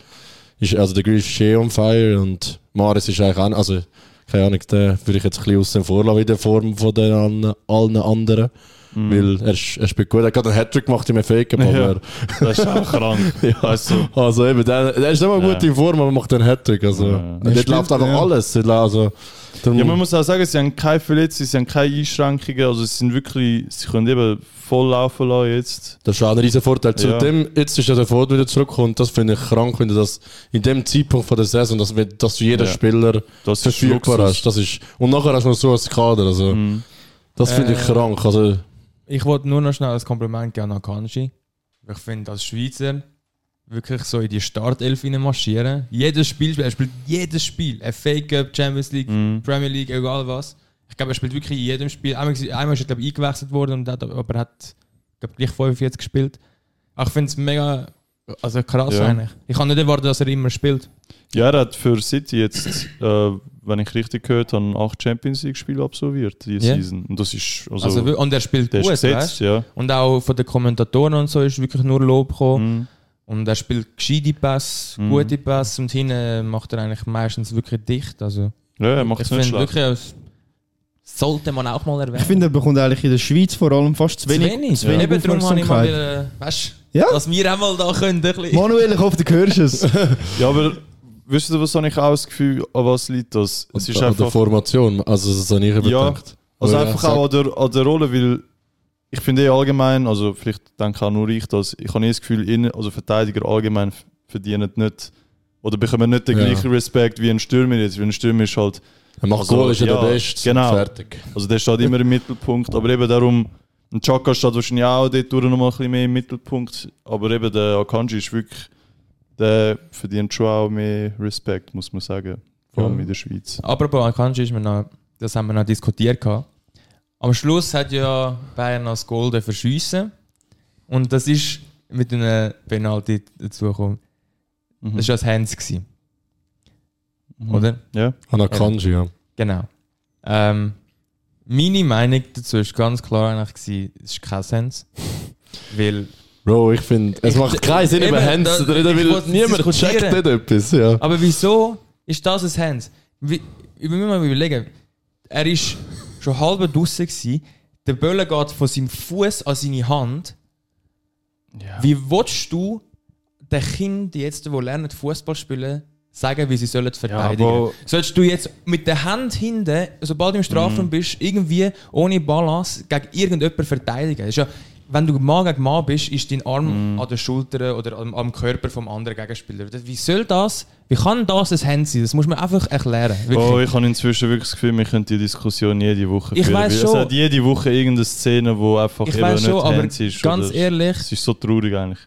ist, also der Grealish ist eh on fire und Maris ist eigentlich auch, also keine Ahnung, den würde ich jetzt ein bisschen außen vor lassen in der Form von den allen anderen, weil er, ist, er spielt gut, er hat gerade einen Hattrick gemacht im FA Cup, Ja. Das ist auch krank. [LAUGHS] Weißt du? also eben, der, der ist immer Ja. gut in Form, aber macht einen Hattrick, also Ja. und Er dort läuft einfach ja. alles, also Ja, man muss auch sagen, sie haben keine Verletzungen, sie haben keine Einschränkungen, also sie sind wirklich, sie können eben voll laufen lassen jetzt. Das ist auch ein riesen Vorteil. Ja. Zudem, jetzt ist ja der Ford wieder zurückgekommt. Das finde ich krank, wenn du das in dem Zeitpunkt von der Saison, dass, dass du jeden Ja. Spieler Das verfügbar hast. Das ist, und nachher hast du noch so als Kader. Also, Mhm. Das finde ich Äh, krank. Also, Ich wollte nur noch schnell ein Kompliment geben an Kanji. Ich finde, als Schweizer wirklich so in die Startelf marschieren. Jedes Spiel, er spielt jedes Spiel. FA Cup, Champions League, Mhm. Premier League, egal was. Ich glaube, er spielt wirklich in jedem Spiel. Einmal, einmal ist er, glaube ich, eingewechselt worden, und hat, aber er hat glaube gleich 45 gespielt. Aber ich finde es mega also krass Ja. eigentlich. Ich kann nicht erwarten, dass er immer spielt. Ja, er hat für City jetzt, äh, wenn ich richtig gehört habe, acht Champions League-Spiele absolviert diese Ja. Season. Und das ist, also, Also, und er spielt gut, gesetzt, weißt? ja. Und auch von den Kommentatoren und so ist wirklich nur Lob gekommen. Mhm. Und er spielt gescheite Pass, Mhm. gute Pass und hinten macht er eigentlich meistens wirklich dicht. Also Ja, er macht ich es nicht finde schlecht. wirklich, sollte man auch mal erwähnen. Ich finde, er bekommt eigentlich in der Schweiz vor allem fast zu wenig, zu wenig Eben darum habe ich mal weißt Ja. Dass wir auch mal da können. Ein bisschen. Manuel, ich hoffe, du hörst es. [LAUGHS] Ja, aber wisst ihr, was habe ich auch das Gefühl, an was liegt das? Es ist An der einfach, Formation, also das habe ich Ja, überdacht. also einfach ja, auch an der, an der Rolle, weil ich finde eh allgemein, also vielleicht denke auch nur ich das, ich habe eh das Gefühl, also Verteidiger allgemein verdienen nicht oder bekommen nicht den Ja. gleichen Respekt wie ein Stürmer jetzt, weil ein Stürmer ist halt, Er macht Also, Goal, ist ja, ja, der Beste. genau. Fertig. also der steht immer im Mittelpunkt, aber eben darum, ein Chaka steht wahrscheinlich auch dort durch noch mal ein bisschen mehr im Mittelpunkt, aber eben der Akanji ist wirklich, der verdient schon auch mehr Respekt, muss man sagen, vor allem Ja. in der Schweiz. Apropos Akanji, ist mir noch, das haben wir noch diskutiert. Gehabt. Am Schluss hat ja Bayern als Goal verschiessen und das ist mit einem Penalty dazugekommen. Mhm. Das war das Hands, gewesen, oder? Ja. Anakanji, ja. Genau. Ähm, meine Meinung dazu ist ganz klar eigentlich gewesen, es ist kein Hands. Weil, Bro, ich finde, es Ich- macht keinen Sinn, über Hands zu reden, ich weil niemand checkt nicht etwas. Ja. aber wieso ist das ein Hands? Wie, ich will mir mal überlegen, er ist schon halb draußen gewesen, der Böller geht von seinem Fuß an seine Hand. Wie willst du den Kindern, die jetzt die lernen Fußball spielen, sagen, wie sie sollen verteidigen? aber- Sollst du jetzt mit der Hand hinten, sobald du im Strafraum bist, irgendwie ohne Balance gegen irgendjemanden verteidigen? Das ist ja, wenn du Mann gegen Mann bist, ist dein Arm an der Schulter oder am, am Körper vom anderen Gegenspieler. Wie soll das, wie kann das ein Hand sein? Das muss man einfach erklären. Wirklich. Oh, ich habe inzwischen wirklich das Gefühl, wir können die Diskussion jede Woche Ich führen. weil schon. Es hat jede Woche irgendeine Szene, wo einfach ich eben weiß nicht schon, Hands ist. ganz ehrlich, Es ist so traurig eigentlich.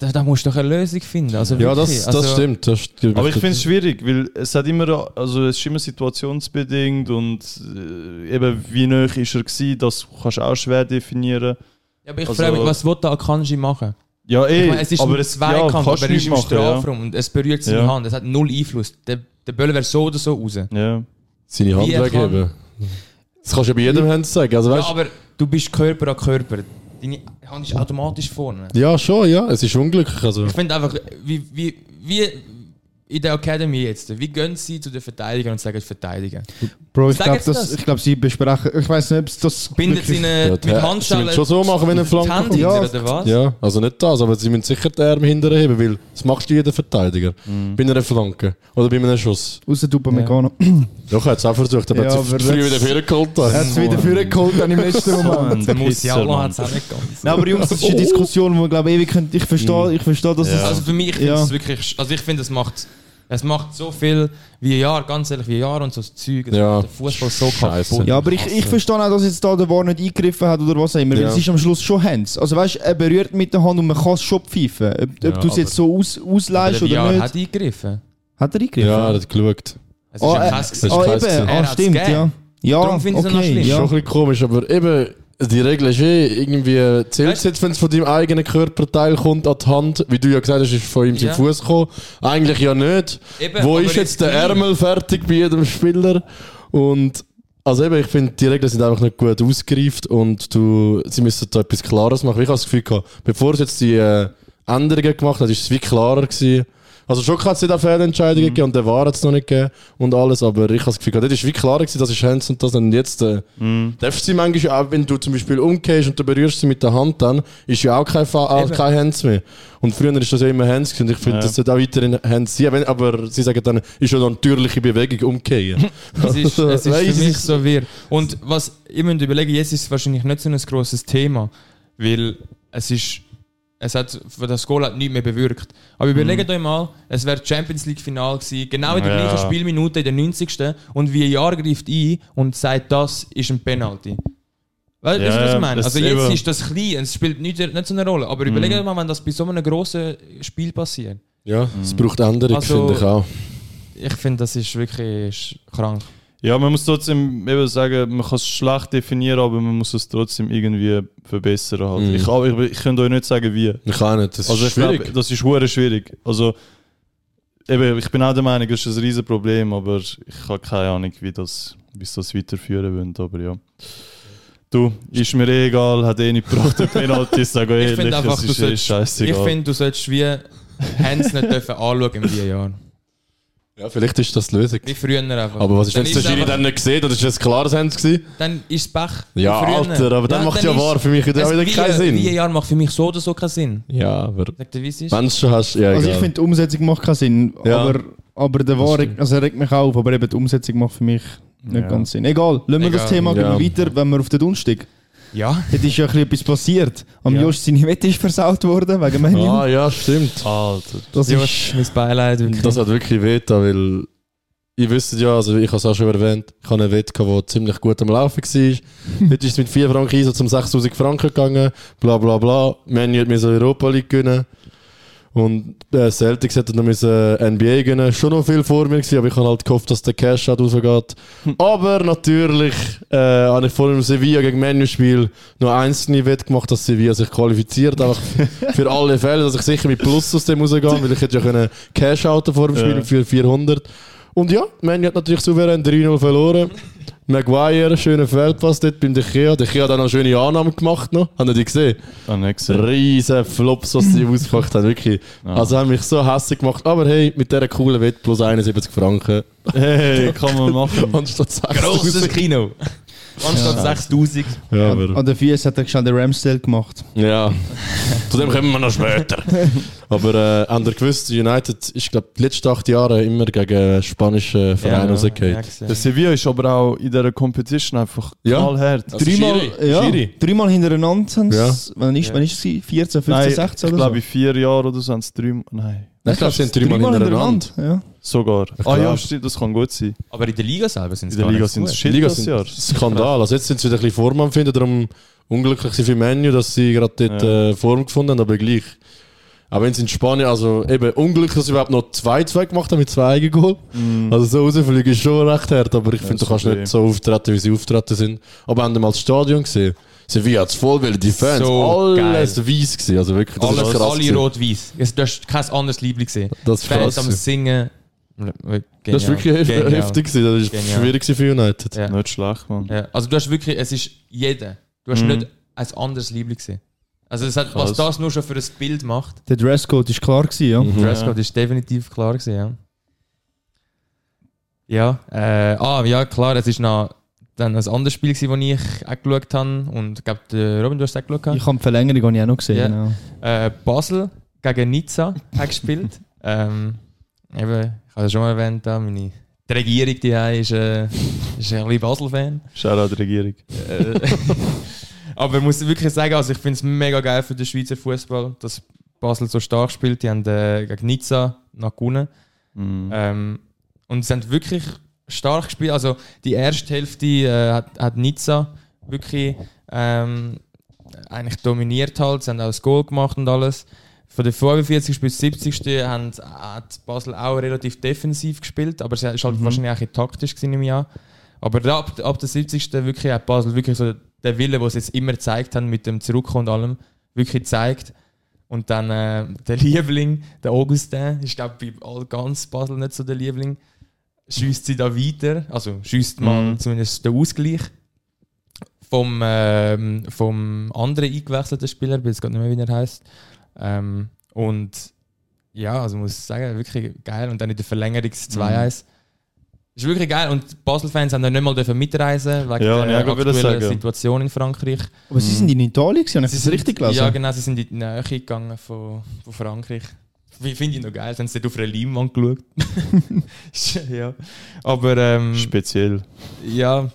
Da, da musst du doch eine Lösung finden. Also Ja, wirklich, das, also, das stimmt. Das stimmt. Aber ich finde es schwierig, weil es hat immer, also es ist immer situationsbedingt und äh, eben wie nah ist er gewesen, das kannst du auch schwer definieren. Ja, aber ich Also- frage mich, was will der Akanji machen? Ja, eh, Ich meine, es ist aber ein Zweikampf, kannst aber er ist nicht im Strafraum und es berührt seine Ja. Hand. Es hat null Einfluss. Der, der Böller wäre so oder so raus. Ja. ja. Seine Hand wegheben. Das kannst du ja bei jedem Hand sagen. Also, Ja, weißt, aber du bist Körper an Körper. Deine Hand ist automatisch vorne. ja, schon, ja. Es ist unglücklich. Also. Ich finde einfach, wie, wie, wie in der Academy jetzt, wie gehen sie zu den Verteidigern und sagen verteidigen? Bro, ich glaube, Sie das, das? ich glaub, sie besprechen. Ich weiß nicht, ob es das. Bindet sie Ja, mit sie Handschellen müssen schon so machen, wenn eine Flanke kommt. Ja. oder was? Ja, also nicht das, aber sie müssen sicher die Arme hinterher heben, weil das machst du jeder Verteidiger. Mhm. Bei einer Flanke oder bei einem Schuss. Außer Upamecano. Doch, er hat es auch versucht, aber Ja, hat sie jetzt- wieder vorgeholt. Er hat es wieder vorgeholt dann im letzten Moment. Der Musiala hat es auch nicht ganz. Nein, aber Jungs, das ist eine Diskussion, die glaube ewig könnte. Ich verstehe, ich verstehe, dass es. Also für mich, ich Ja. es wirklich, also ich finde, es macht, es macht so viel wie ein Jahr, ganz ehrlich, wie ein Jahr und so das Zeug. Es Ja. macht den Fußball so kaputt. Ja, aber ich, ich verstehe auch, dass jetzt da der War nicht eingegriffen hat oder was auch immer, weil Ja. es ist am Schluss schon Hands. Also weißt du, er berührt mit der Hand und man kann es schon pfeifen. Ob, ob Ja, du es jetzt so aus, ausleihst der oder VR nicht. hat eingegriffen. Hat er eingegriffen? Ja, er hat geschaut. Es ist Oh, ja äh, Pass ist gewesen. oh, eben. Er ah, stimmt, gegeben. ja. Ja, Darum finde ich es noch okay, schlimm. ja. Schon ein bisschen komisch, aber eben, die Regel ist eh, irgendwie zählt es jetzt, wenn es von deinem eigenen Körperteil kommt an die Hand, wie du ja gesagt hast, ist von ihm Ja. sein Fuß gekommen. Eigentlich ja nicht. Eben, Wo ist jetzt der. Ärmel fertig bei jedem Spieler? Und also eben, ich finde, die Regeln sind einfach nicht gut ausgereift und du, sie müssen da etwas Klares machen. Ich habe das Gefühl gehabt, bevor es jetzt die äh, Änderungen gemacht hat, ist es wie klarer gewesen. Also schon hat es nicht auch Fehlentscheidungen gegeben und der war es noch nicht gegeben und alles, aber ich habe das Gefühl das ist wie klarer gewesen, das ist Hands und das und jetzt äh, darfst du sie manchmal auch, wenn du zum Beispiel umgehst und du berührst sie mit der Hand dann, ist ja auch kein, Fa- äh, Eben. kein Hands mehr. Und früher ist das ja immer Hands gewesen und ich finde, Ja. das sollte auch weiterhin Hands sein, wenn, aber sie sagen dann, ist ja eine natürliche Bewegung umgehen. [LAUGHS] Es ist, es ist [LAUGHS] für mich so wir. Und was ich müsst überlegen, jetzt ist es wahrscheinlich nicht so ein grosses Thema, weil es ist, es hat, das Goal hat nichts mehr bewirkt. Aber überlegt euch mal, es wäre Champions League Final gewesen, genau in der Ja. gleichen Spielminute, in der 90. und wie ein Jahr greift ein und sagt, das ist ein Penalty. Weißt du, Ja, was ich meine? das Also jetzt eben- ist das klein, es spielt nicht, nicht so eine Rolle. Aber überlegt euch mal, wenn das bei so einem grossen Spiel passiert. Ja, es braucht Änderung, Also- finde ich auch. Ich finde, das ist wirklich krank. Ja, man muss trotzdem eben sagen, man kann es schlecht definieren, aber man muss es trotzdem irgendwie verbessern. Halt. Mhm. Ich, aber ich, ich könnte euch nicht sagen, wie. Ich auch nicht, das Also ist ich schwierig. das ist hure schwierig. Also eben, ich bin auch der Meinung, das ist ein riesen Problem, aber ich habe keine Ahnung, wie das, wie sie das weiterführen wollen. Aber ja. Du, ist mir eh egal, hat eh nicht gebracht, den Penalty, sage ich Ich ehrlich, finde einfach, es du ist eh solltest, ich scheißegal. finde, du solltest wie Hans nicht dürfen anschauen im Jahr. Ja, vielleicht ist das die Lösung. Wie früher einfach. Aber was ist, wenn Dann es der es Schiri dann nicht gesehen oder ist das ein klares Ende gewesen? Dann ist es Pech. Ja. Alter, aber dann macht ja ist- wahr für mich wieder es- wieder wie- keinen Sinn. Wie ein Jahr macht für mich so oder so keinen Sinn. Ja, aber es wenn du es schon hast, ja, Also ich finde, die Umsetzung macht keinen Sinn. Ja. Aber, aber der Wahre, also er regt mich auf, aber eben die Umsetzung macht für mich nicht Ja. ganz Sinn. Egal, lassen wir das Egal. Thema Ja. weiter, wenn wir auf den Donnerstag. Ja. Dort ist ja ein bisschen etwas passiert. Am Ja. Josh seine Wette ist versaut worden, wegen Menu. Ah, ja, stimmt. Alter. das Josh, ist... mein Beileid. Wirklich. Das hat wirklich weh da, weil ihr wisst ja, also ich habe es auch schon erwähnt, ich habe eine Wette, gehabt, die ziemlich gut am Laufen war. [LAUGHS] Dort ist es mit 4 Franken Einsatz um 6000 Franken gegangen, bla bla bla. Menu hat mir so Europa League gewinnen. Und äh, Celtics hätte noch müssen äh, NBA gewinnen. Schon noch viel vor mir gewesen, aber ich habe halt gehofft, dass der Cash out rausgeht. aber natürlich äh, habe ich vor dem Sevilla gegen Menu Spiel noch einzelne Wette gemacht, dass Sevilla sich qualifiziert. Einfach [LAUGHS] für alle Fälle, dass ich sicher mit Plus aus dem rausgehe, weil ich hätte ja können Cash outen vor dem Spiel Ja. für 400. Und ja, Menu hat natürlich souverän 3-0 verloren. Maguire, schöner Feldpass dort beim De Gea. De Gea hat auch noch eine schöne Annahme gemacht. Noch. Ihr die gesehen? Dann nicht gesehen. Riesen Flops, was sie [LAUGHS] ausgepackt haben. Wirklich. Also haben mich so hässlich gemacht. Aber hey, mit dieser coolen Wette plus 71 Franken. Hey, kann man [LAUGHS] machen. Anstatt 6000. Grosses Kino. Anstatt 6000. Ja, aber, An der Fies hat er schnell den Ramsdale gemacht. ja. Zu dem kommen wir noch später. [LAUGHS] aber äh, habt ihr gewusst, United ist, glaube die letzten acht Jahre immer gegen spanische Vereine rausgefallen. Der Sevilla ist aber auch in dieser Competition einfach Ja. knallhart. Also Dreimal, Schiri. ja, Schiri. dreimal hintereinander haben Ja. sie, wann ist, wann ist es? gewesen? 14, 15, Nein, 16 ich oder glaube, so? in vier Jahren oder so haben es drei... Nein, Ich glaube, sie sind dreimal hintereinander. Ja. Sogar. Ah ja, stimmt, das kann gut sein. Aber in der Liga selber sind In es der Liga sind Die shit Liga das sind Jahr. Skandal. Also jetzt sind sie wieder ein bisschen Form am finden, darum unglücklich sind für Menu, dass sie gerade dort Ja. äh, Form gefunden haben, aber gleich. Auch wenn sie in Spanien, also eben unglücklich, dass sie überhaupt noch 2-2 gemacht haben mit zwei Eigengoal. Also so rausfliegen ist schon recht hart, aber ich finde, du kannst okay. nicht so auftreten, wie sie auftreten sind. Aber haben wir mal das Stadion gesehen? Sevilla hat es voll, weil die Fans, So alles weiss gewesen. Also wirklich, das Alles, ist krass. alle rot-weiß. Du hast kein anderes Liebling gesehen. Das ist Fans krass. am gewesen. Singen. Das ist wirklich Genial. heftig gewesen. Das ist Genial. schwierig für United. Ja. Nicht schlecht, Mann. Ja. Also du hast wirklich, es ist jeder. Du hast Mhm. nicht ein anderes Liebling gesehen. Also es hat, was das nur schon für ein Bild macht. Der Dresscode ist klar gewesen, ja. Mhm. Dresscode ist definitiv klar gewesen, ja. Ja, äh, ah, ja klar, es ist noch dann ein anderes Spiel gewesen, das ich auch geschaut habe und ich glaube, der Robin, du hast es auch geschaut. Ich habe die Verlängerung habe ich auch noch gesehen. Ja. Genau. Äh, Basel gegen Nizza hat gespielt. [LAUGHS] ähm, eben, ich habe es schon mal erwähnt, da, meine, die Regierung die ist, äh, ist ein bisschen Basel-Fan. Shoutout die Regierung. Äh, [LAUGHS] Aber ich muss wirklich sagen, also ich finde es mega geil für den Schweizer Fußball, dass Basel so stark spielt. Die haben äh, gegen Nizza noch gewonnen. Mhm. Ähm, und sie haben wirklich stark gespielt. Also die erste Hälfte äh, hat, hat Nizza wirklich ähm, eigentlich dominiert halt. Sie haben auch das Goal gemacht und alles. Von der 45. bis 70. Haben, hat Basel auch relativ defensiv gespielt, aber es war halt wahrscheinlich auch ein taktisch im Jahr. Aber ab, ab der 70. wirklich hat Basel wirklich so den Willen, den sie jetzt immer gezeigt haben mit dem Zurückkommen und allem, wirklich gezeigt. Und dann äh, der Liebling, der Augustin, ist glaube bei all ganz Basel nicht so der Liebling, schießt sie da weiter, also schießt mal zumindest den Ausgleich vom, ähm, vom anderen eingewechselten Spieler, ich weiß gar nicht mehr, wie er heißt. Ähm, und ja, also muss ich sagen, wirklich geil. Und dann in der Verlängerung das 2-1. Ist wirklich geil. Und Basel-Fans haben dann nicht mal dürfen mitreisen wegen Ja, der ja, aktuellen. Situation in Frankreich. Aber sie sind in Italien gewesen, das sind- richtig gelesen? Ja, genau, sie sind in die Nähe gegangen von, von Frankreich. Finde ich noch geil, sie haben dort auf einer Leinwand geschaut. [LAUGHS] ja. Aber ähm, Speziell. ja,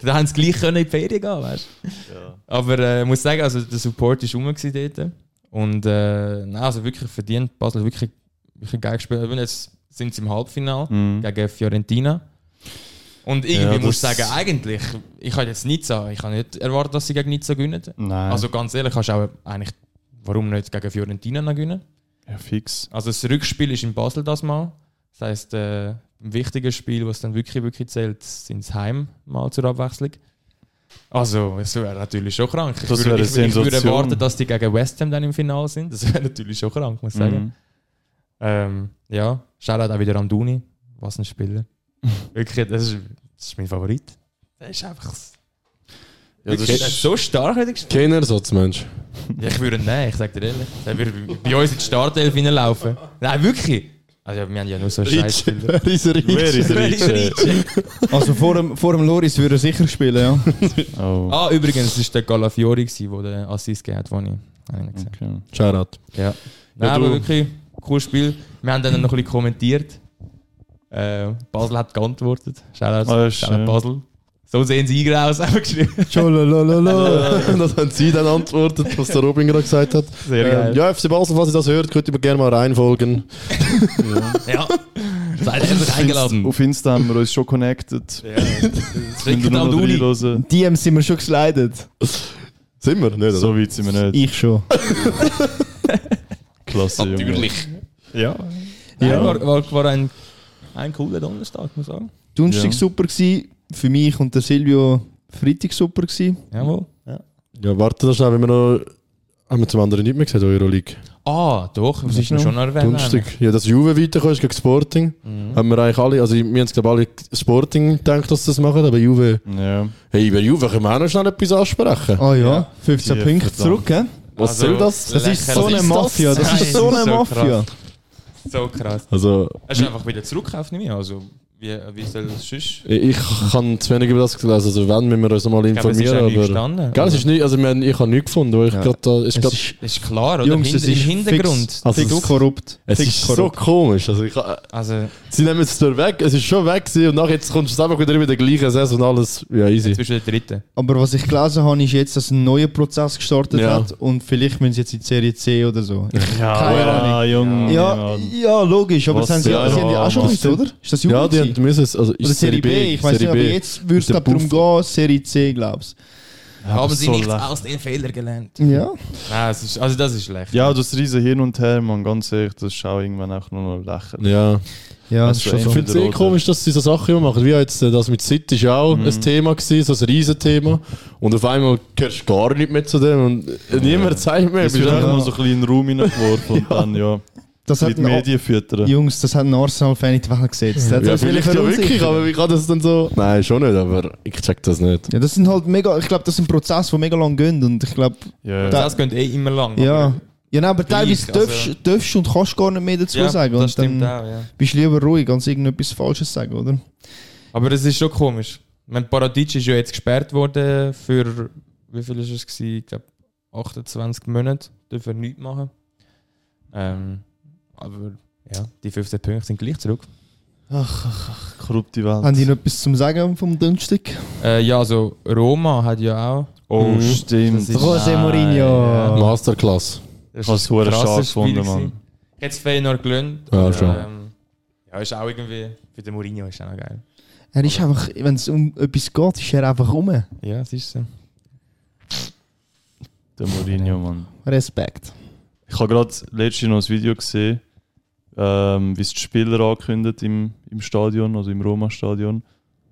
da haben sie gleich können in die Ferien gehen, weißt du? Aber äh, ich muss sagen, also der Support war rum dort. Und äh, nein, also wirklich verdient, Basel wirklich, wirklich geil gespielt. Und jetzt sind sie im Halbfinale Mhm. gegen Fiorentina. Und irgendwie Ja, muss ich sagen, eigentlich, ich habe jetzt Nizza, ich habe nicht erwartet, dass sie gegen Nizza gewinnen. Nein. Also ganz ehrlich, kannst du auch eigentlich, warum nicht gegen Fiorentina noch gewinnen? ja, fix. Also das Rückspiel ist in Basel das Mal. Das heisst, äh, ein wichtiges Spiel, was dann wirklich, wirklich zählt, sind das Heim mal zur Abwechslung. Also, es wäre natürlich schon krank. Ich, Das würde, ich, ich würde erwarten, dass die gegen West Ham dann im Finale sind. Das wäre natürlich schon krank, muss ich sagen. Mhm. Ähm, ja, Shoutout auch wieder an Duni. Was ein Spieler. [LAUGHS] Wirklich, das ist, das ist mein Favorit. Der ist einfach Ja, das ist so stark hat er gespielt. Kein Ersatzmensch. Ja, ich würde ihn nehmen, ich sag dir ehrlich. Der würde bei uns in die Startelf reinlaufen. Nein, wirklich. Also wir haben ja nur so Scheißspieler. [LAUGHS] Wer ist Ricci? Also vor dem, vor dem Loris würde er sicher spielen, ja. [LAUGHS] Oh, Ah, übrigens, es war der Galafiori, der den Assist gegeben hat, den ich, habe ich gesehen. okay. Shoutout. Ja. Nein, Ja, aber du- wirklich cooles Spiel. Wir haben dann noch ein bisschen kommentiert. Äh, Basel hat geantwortet. Shoutout, Ah. Basel. So sehen sie eingraus, [LAUGHS] haben wir geschrieben. Tscholalala. das haben sie dann antwortet, was der Robin gerade gesagt hat. Sehr Ähm, geil. ja, FC Basel, falls ihr das hört, könnt ihr mir gerne mal reinfolgen. Ja. Seid herzlich eingeladen. Auf Insta haben wir uns schon connected. Ja. Reinhören. DMs sind wir schon geslidet. Sind wir? Nicht, oder? So weit sind wir nicht. Ich schon. [LAUGHS] Klasse, Junge. Ja. Ja. ja. War, war, war ein, ein cooler Donnerstag, muss ich sagen. Donnerstag Ja. super gsi Für mich und der Silvio Freitag super gsi Jawohl. Ja, warte da schnell, wenn wir noch... Haben wir zum anderen nicht mehr gesagt, Euroleague? Ah, doch, das ist noch? schon erwähnt. Donnerstag. Ja, dass Juve weiterkommt ist gegen Sporting. Mhm. Haben wir eigentlich alle, also wir haben es glaube alle Sporting gedacht, dass sie das machen, aber Juve... Ja. Hey, bei Juve können wir auch noch schnell etwas ansprechen. Ah ja, Ja. 15 Ja, Punkte verdammt. zurück, hä? Was Also, soll das? Das ist so eine Mafia, das ist so eine Mafia. So krass. Also, Er ist einfach wieder zurückgekauft, nicht mehr. Also, wie, wie soll das sonst? ich kann zu wenig über das gelesen, also wenn, müssen wir uns noch mal Ich glaube, es ist informieren. aber... gestanden. Gell, es ist nicht, also haben, ich habe nichts gefunden, weil ich Ja. gerade da... Ist Es grad, ist, Das ist klar, oder? Jungs, Hin- es Im ist Hintergrund. fix, Also fix es- korrupt. es fix ist so korrupt. komisch. Also ich, Also, sie nehmen es zwar weg, es ist schon weg gewesen und nachher jetzt kommst du einfach wieder mit der gleichen Saison und alles. Ja, easy. zwischen den dritten. Aber was ich gelesen habe, ist jetzt, dass ein neuer Prozess gestartet Ja. hat und vielleicht müssen sie jetzt in die Serie C oder so. Ich, Ja, Keine ja, Junge. ja, ja, logisch, aber Was das haben sie, ja, sie haben ja auch schon gewusst, oder? Ist das Ja, Jugend? Haben müssen es, also oder Serie B, ich weiß nicht, aber jetzt würde es darum gehen, Serie C, glaubst Haben sie so nichts lech- aus den Fehlern gelernt? du? Ja. Nein, es ist, also das ist schlecht. Ja, das riesen Hin und Her, man, ganz ehrlich, das ist auch irgendwann auch nur noch lächerlich. Ja, Ja, das ist ist schon ich finde es eh komisch, dass sie so Sachen immer machen. Wie jetzt äh, das mit City ist ja auch Mhm. ein Thema gewesen, so ein Riesenthema. Und auf einmal gehörst du gar nicht mehr zu dem und äh, niemand zeigt mehr. Es Bist wird einfach- einfach mal so ein bisschen in den Raum [LAUGHS] hineingeworfen und dann, ja, Das hat mit ein Medien füttern. Jungs, das hat ein Arsenal-Fan in die Welt gesetzt. Der hat Ja, vielleicht ja wirklich, aber wie kann das dann so? Nein, schon nicht, aber ich check das nicht. Ja, das sind halt mega, ich glaube, das sind Prozesse, die mega lang gehen und ich glaube, Ja, Das geht eh immer lang. ja. aber- Ja, nein, aber teilweise darfst, also- darfst und kannst gar nicht mehr dazu Ja, sagen. das Und stimmt dann auch, ja. bist du lieber ruhig, als irgendetwas Falsches sagen, oder? Aber es ist schon komisch. Mein Paradic ist ja jetzt gesperrt worden für, wie viel ist es gewesen? Ich glaube 28 Monate. Dürfen wir nichts machen. Ähm, aber ja, die 15 Punkte sind gleich zurück. korrupte Welt. Haben die noch etwas zum Sagen vom Dünnstück? Äh, ja, also Roma hat ja auch. oh, Mhm. stimmt. Das José Mourinho. ja. Masterclass. Das ist ein verdammt krasses Spiel gefunden, Mann. Jetzt Feyenoord gelöhnt. Ja, aber, schon. Ähm, ja, ist auch irgendwie, für den Mourinho ist auch noch geil. Er ist einfach, wenn es um etwas geht, ist er einfach rum. Ja, es ist so. Der Mourinho, Mann. Respekt. Ich habe gerade letztens noch ein Video gesehen, ähm, wie es die Spieler ankündigt im, im Stadion, also im Roma-Stadion.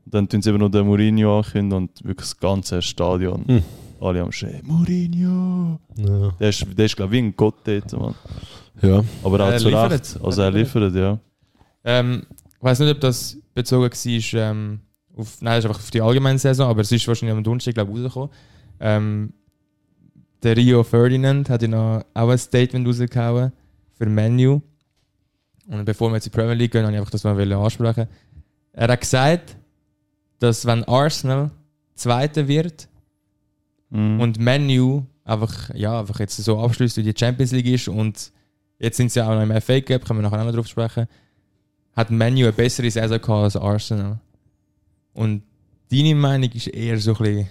Und dann tun sie eben noch den Mourinho ankündigen und wirklich das ganze Stadion. Hm. Alle am Schreien, Mourinho! Ja. Der ist, der ist glaube ich, wie ein Gott dort, Mann. ja. Aber auch Er zu liefert. Recht. Also er liefert, ja. Ähm, ich weiß nicht, ob das bezogen war ähm, auf, nein, das ist einfach auf die allgemeine Saison, aber es ist wahrscheinlich am Donnerstag glaube ich, rausgekommen. Ähm, der Rio Ferdinand hat ja noch auch ein Statement rausgehauen für Menu. Und bevor wir jetzt in die Premier League gehen, habe ich einfach das mal ansprechen. Er hat gesagt, dass wenn Arsenal Zweiter wird Mhm. und Menu einfach, ja, einfach jetzt so abschließt, wie die Champions League ist und jetzt sind sie auch noch im FA Cup, können wir nachher auch noch drauf sprechen, hat Menu eine bessere Saison gehabt als Arsenal. Und deine Meinung ist eher so ein bisschen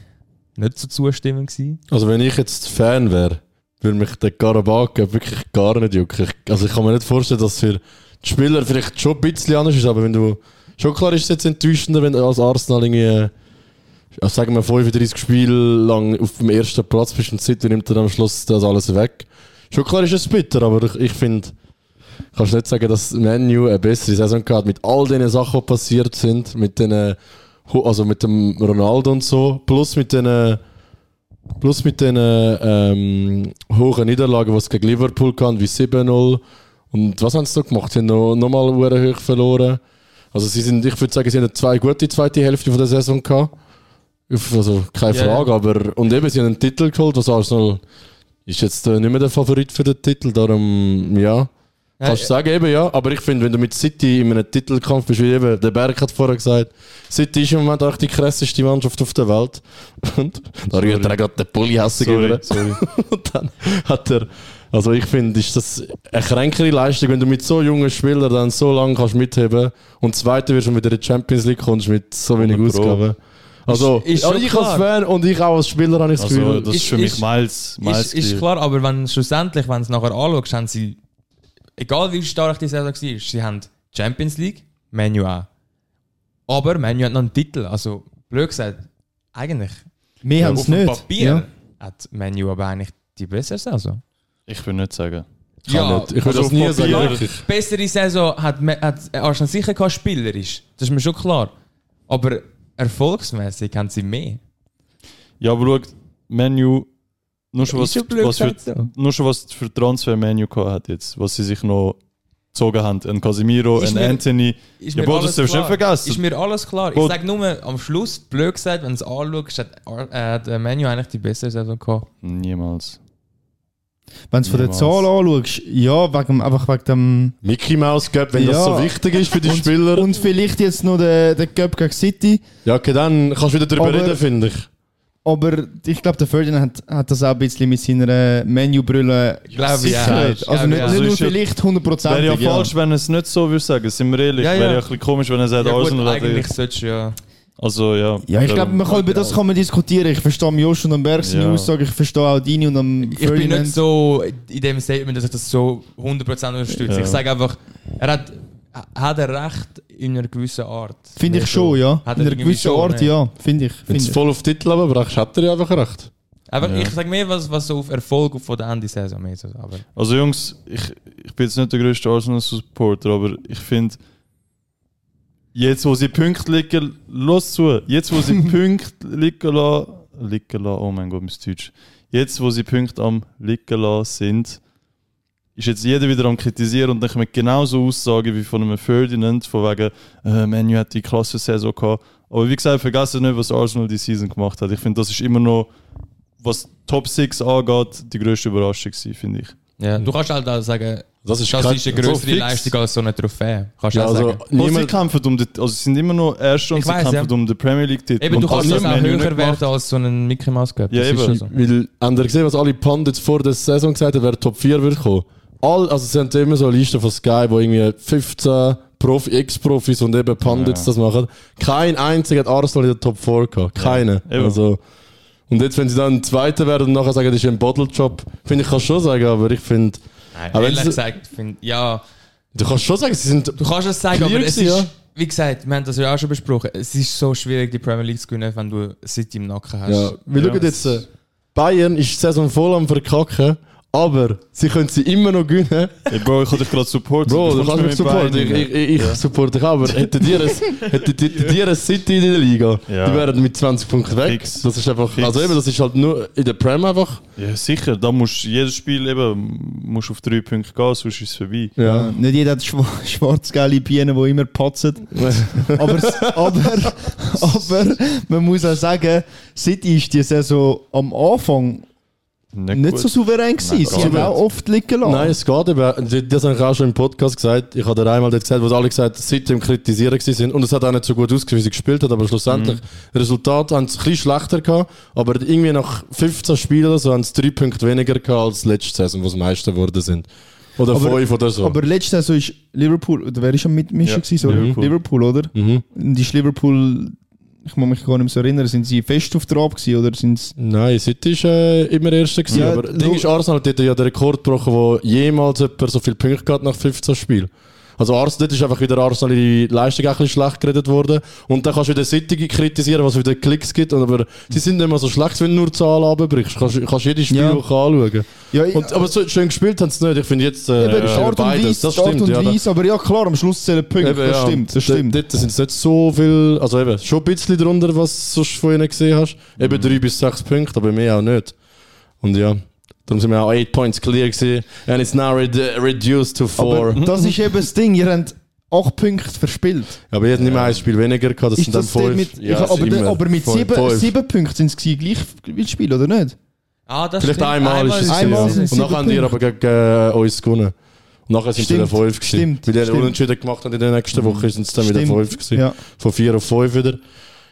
nicht so zustimmend gewesen. Also wenn ich jetzt Fan wäre, würde mich der Karabakh wirklich gar nicht jucken. Ich, also ich kann mir nicht vorstellen, dass für Spieler vielleicht schon ein bisschen anders ist, aber wenn du... Schon klar ist es jetzt enttäuschender, wenn du als Arsenal irgendwie... Ja, sagen wir 35 Spiele lang auf dem ersten Platz bist und City nimmt dann am Schluss das alles weg. Schon klar ist es bitter, aber ich, ich finde... Kannst nicht sagen, dass Menu eine bessere Saison gehabt mit all den Sachen, die passiert sind, mit den, also mit dem Ronaldo und so, plus mit den Plus mit den ähm, hohen Niederlagen, die es gegen Liverpool kann, wie 7-0. Und was haben sie noch gemacht? Sie haben noch, noch mal hoch verloren. Also sie sind, ich würde sagen, sie haben zwei gute zweite Hälfte von der Saison gehabt. Also keine Ja, Frage, aber und eben, sie haben einen Titel geholt, was Arsenal ist jetzt äh, nicht mehr der Favorit für den Titel, darum ja. Kannst du sagen, eben ja. Aber ich finde, wenn du mit City in einem Titelkampf bist, wie eben der Berg hat vorher gesagt, City ist im Moment auch die krasseste Mannschaft auf der Welt. [LAUGHS] Und da rührt er gerade den Pulli hässig Sorry, sorry. [LAUGHS] Und dann hat er, also ich finde, ist das eine kränkere Leistung, wenn du mit so jungen Spielern dann so lange kannst mitheben und zweiter wirst und wieder in die Champions League kommst mit so wenig 100 Pro. Ausgaben. Also, Ist- ist also ich als klar. Fan und ich auch als Spieler habe ich das Also, Gefühl, das ist Ist- für mich Miles, Miles Ist, ist klar, aber wenn schlussendlich, wenn du es nachher anschaust, haben sie, egal wie stark die Saison war, sie haben Champions League, Menu auch. Aber Menu hat noch einen Titel. Also, blöd gesagt, eigentlich. Wir haben auf es nicht. Papier Ja. hat Menu aber eigentlich die bessere Saison. Ich will nicht sagen. kann nicht. Ich würde also das nie sagen, wirklich. Bessere Saison hat, hat Arsenal sicher kein spielerisch. Das ist mir schon klar. Aber erfolgsmäßig haben sie mehr. Ja, aber schau, Menu, nur schon, was, was für, nur schon was für Transfer-Menu gehabt hat jetzt, was sie sich noch gezogen haben. Ein Casemiro, Ist ein mir- Anthony. Ist Ja, alles das darfst du nicht klar. vergessen. Ist mir alles klar. Bro- Ich sage nur, am Schluss, blöd gesagt, wenn du es anschaust, hat, äh, hat Menu eigentlich die bessere Saison gehabt. Niemals. Wenn du von der. Zahl anschaust, ja, wegen, einfach wegen dem. Mickey Mouse Cup, wenn das Ja. so wichtig ist für die Spieler. Und vielleicht jetzt noch der, der Cup gegen City. ja, okay, dann kannst du wieder darüber Aber- reden, finde ich. Aber ich glaube, der Ferdinand hat, hat das auch ein bisschen mit seiner Menu-Brille Glaube ich, ja. gesichert. Ich Also nicht, ja. nicht Also nur ja- vielleicht Wäre 100%. ja, ja. falsch, wenn er es nicht so würde sagen. Sind wir ehrlich? Ja, Wäre ja. ja ein bisschen komisch, wenn er sagt, Ja, gut, Arsenal eigentlich solltest du ja. Also ja. Ja, ich glaube, man kann über das kann man diskutieren. Ich verstehe am Josh und am Berg seine Ja. Aussage, ich verstehe auch deine und am Ich bin nicht so in dem Statement, dass ich das so 100% unterstütze. Ja. Ich sage einfach, er hat, hat er recht in einer gewissen Art. Finde ich schon, ja. Hat In er einer gewissen schon, Art, ja. Finde ich. Du ich. voll auf Titel aber brauchst, hat er ja einfach recht. Aber Ja. ich sage mehr, was, was so auf Erfolg von der Ende Saison. Aber Also Jungs, ich, ich bin jetzt nicht der größte Arsenal-Supporter, aber ich finde, jetzt wo sie Punkte liegen, los zu, jetzt wo sie Punkte liegen lassen, [LAUGHS] liegen lassen, oh mein Gott, mein Deutsch, jetzt wo sie Punkte am liegen lassen sind, ist jetzt jeder wieder am kritisieren und dann kommen genauso Aussagen wie von einem Ferdinand, von wegen, äh, Manu hat die klasse Saison gehabt. Aber wie gesagt, vergessen nicht, was Arsenal die Season gemacht hat. Ich finde, das ist immer noch, was Top 6 angeht, die größte Überraschung gewesen, finde ich. ja, du kannst halt auch sagen, Das ist das ist eine so größere fix. Leistung als so eine Trophäe. Kannst du Ja, auch also, sagen. Sie niemand, kämpfen um den, also sie sind immer noch Erste und Ich sie weiss, kämpfen ja. um den Premier League Titel. Eben, du kannst das auch höher werden als so einen Mickey Mouse Cup. Ja, Das ist eben. schon so. weil, haben ihr gesehen, was alle Pundits vor der Saison gesagt haben, wer Top 4 wird kommen? All, also sie haben immer so eine Liste von Sky, wo irgendwie 15 Profi, Ex-Profis und eben Pundits Ja. das machen. Kein einziger hat Arsenal in der Top 4 gehabt. Keine. eben. also, und jetzt, wenn sie dann Zweiter werden und nachher sagen, das ist ein Bottle-Job, finde ich, kannst du schon sagen, aber ich finde, Nein, Aber ehrlich gesagt, find, ja, du kannst schon sagen, sie sind du kannst es sagen, aber es ist, ja. wie gesagt, wir haben das ja auch schon besprochen, es ist so schwierig, die Premier League zu gewinnen, wenn du City im Nacken hast. Ja, wir Ja. schauen jetzt, äh, Bayern ist die Saison voll am Verkacken, aber sie können sie immer noch gewinnen. Ey, Bro, ich habe dich gerade supportet. Bro, du kannst mich supporten. Ich, ich, ich supporte dich auch, aber hättet ihr ein, City in der Liga, Ja. die wären mit 20 Punkten weg. Fix. Das ist einfach, Fix. also eben, das ist halt nur in der Prem einfach. Ja, sicher. Da musst du jedes Spiel eben musst auf drei Punkte gehen, sonst ist es vorbei. Ja. Nicht jeder hat schwa- schwarz-gelbe Bienen, die immer patzen. [LAUGHS] aber, aber, aber man muss auch sagen, City ist die Saison am Anfang Nicht, nicht so souverän gewesen. Nein, Sie haben nicht. auch oft liegen lassen. Nein, es geht eben. Das habe ich auch schon im Podcast gesagt. Ich habe dir einmal dort gesagt, wo sie alle gesagt haben, im Kritisieren gewesen sind. Und es hat auch nicht so gut ausgesehen, wie sie gespielt hat. Aber schlussendlich, Resultat haben sie ein bisschen schlechter gehabt. Aber irgendwie nach 15 Spielen oder so haben sie drei Punkte weniger gehabt als letzte Saison, wo sie Meister geworden sind. Oder Aber- fünf oder so. Aber letzte Saison ist Liverpool, oder wer ist am Mitmischen Ja, gewesen? Liverpool. Liverpool. oder? mhm. Und ist Liverpool, ich muss mich gar nicht mehr so erinnern, sind sie fest auf Trab gewesen oder sind sie... Nein, City ist äh, immer Erster gewesen. Ja, aber Ding ist, Arsenal hat ja den Rekord gebrochen, wo jemals jemand so viele Punkte gehabt nach 15 Spielen. Also Arsenal, dort ist einfach wieder Arsenal die Leistung auch ein bisschen schlecht geredet worden. Und dann kannst du wieder City kritisieren, was wieder Klicks gibt. Aber sie sind nicht mehr so schlecht, wenn du nur Zahlen runterbrichst. Kannst kannst jedes Spiel Ja. auch anschauen. Ja, Und, aber so schön gespielt haben sie nicht. Ich finde jetzt äh, Eben, die äh, Art und beides. Weise, Das die Art stimmt, und ja. Weise, aber ja klar, am Schluss zählen Punkte, Eben, das ja. stimmt, das stimmt. Dort sind es nicht so viel, also eben, schon ein bisschen drunter, was du von ihnen gesehen hast. Eben drei bis sechs Punkte, aber mehr auch nicht. Und ja, darum sind wir auch 8 points clear gewesen. And it's now red reduced to 4. Aber Aber, das ist eben das Ding, ihr habt 8 Punkte verspielt. aber ihr habt nicht mehr ein Spiel weniger gehabt, das Ist sind dann das dort 5. mit, ich, aber, immer. aber mit Fünf. 7 Fünf. sieben Punkten sind es gewesen, gleich wie Spiel, oder nicht? Ah, das Vielleicht stimmt. einmal, ist es einmal ja. es Und nachher haben die aber gegen äh, uns gewonnen. Und nachher sind sie Stimmt, wieder fünf gewesen. stimmt, Weil die stimmt. Unentschieden gemacht haben in der nächsten Woche, sind sie dann wieder Stimmt, fünf gewesen. Ja. Von vier auf fünf wieder.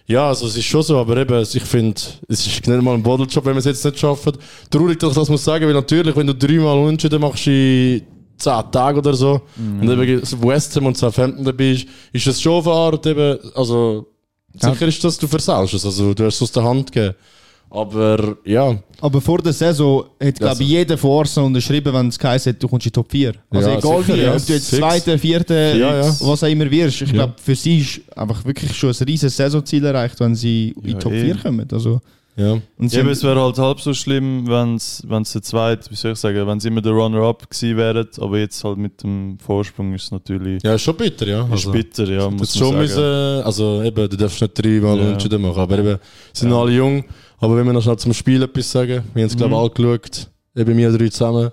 Ja, also es ist schon so, aber eben, ich finde, es ist nicht mal ein Bodeljob, wenn wir es jetzt nicht schaffen. Traurig, dass ich das muss sagen, weil natürlich, wenn du dreimal Unentschieden machst in zehn Tagen oder so, und eben West Ham und Southampton dabei ist, ist es schon auf eine Art eben, also sicher ist das, du versaust es, also du hast es aus der Hand gegeben. Aber ja, Aber vor der Saison hat, glaube Also- ich, jeder von Arsenal unterschrieben, wenn es geheißen hat, du kommst in die Top 4. Also Ja, egal sicher, wie, ja. ob du jetzt zweiter, vierter, Ja, ja. was auch immer wirst. Ich glaube, für sie ist einfach wirklich schon ein riesiges Saisonziel erreicht, wenn sie in die Top eh. 4 kommen. Also, ja. und haben- es wäre halt halb so schlimm, wenn es der zweite, wie soll ich sagen, wenn sie immer der Runner-up gewesen wären, aber jetzt halt mit dem Vorsprung ist es natürlich Ja, ist schon bitter, ja. ist Also, bitter, ja, muss schon man müssen, sagen. also eben, du darfst nicht dreimal Ja. Unentschieden machen, aber eben, sind alle jung. Aber wenn wir noch schnell zum Spiel etwas sagen, wir haben es, Mhm. glaube ich, alle geschaut, eben wir drei zusammen.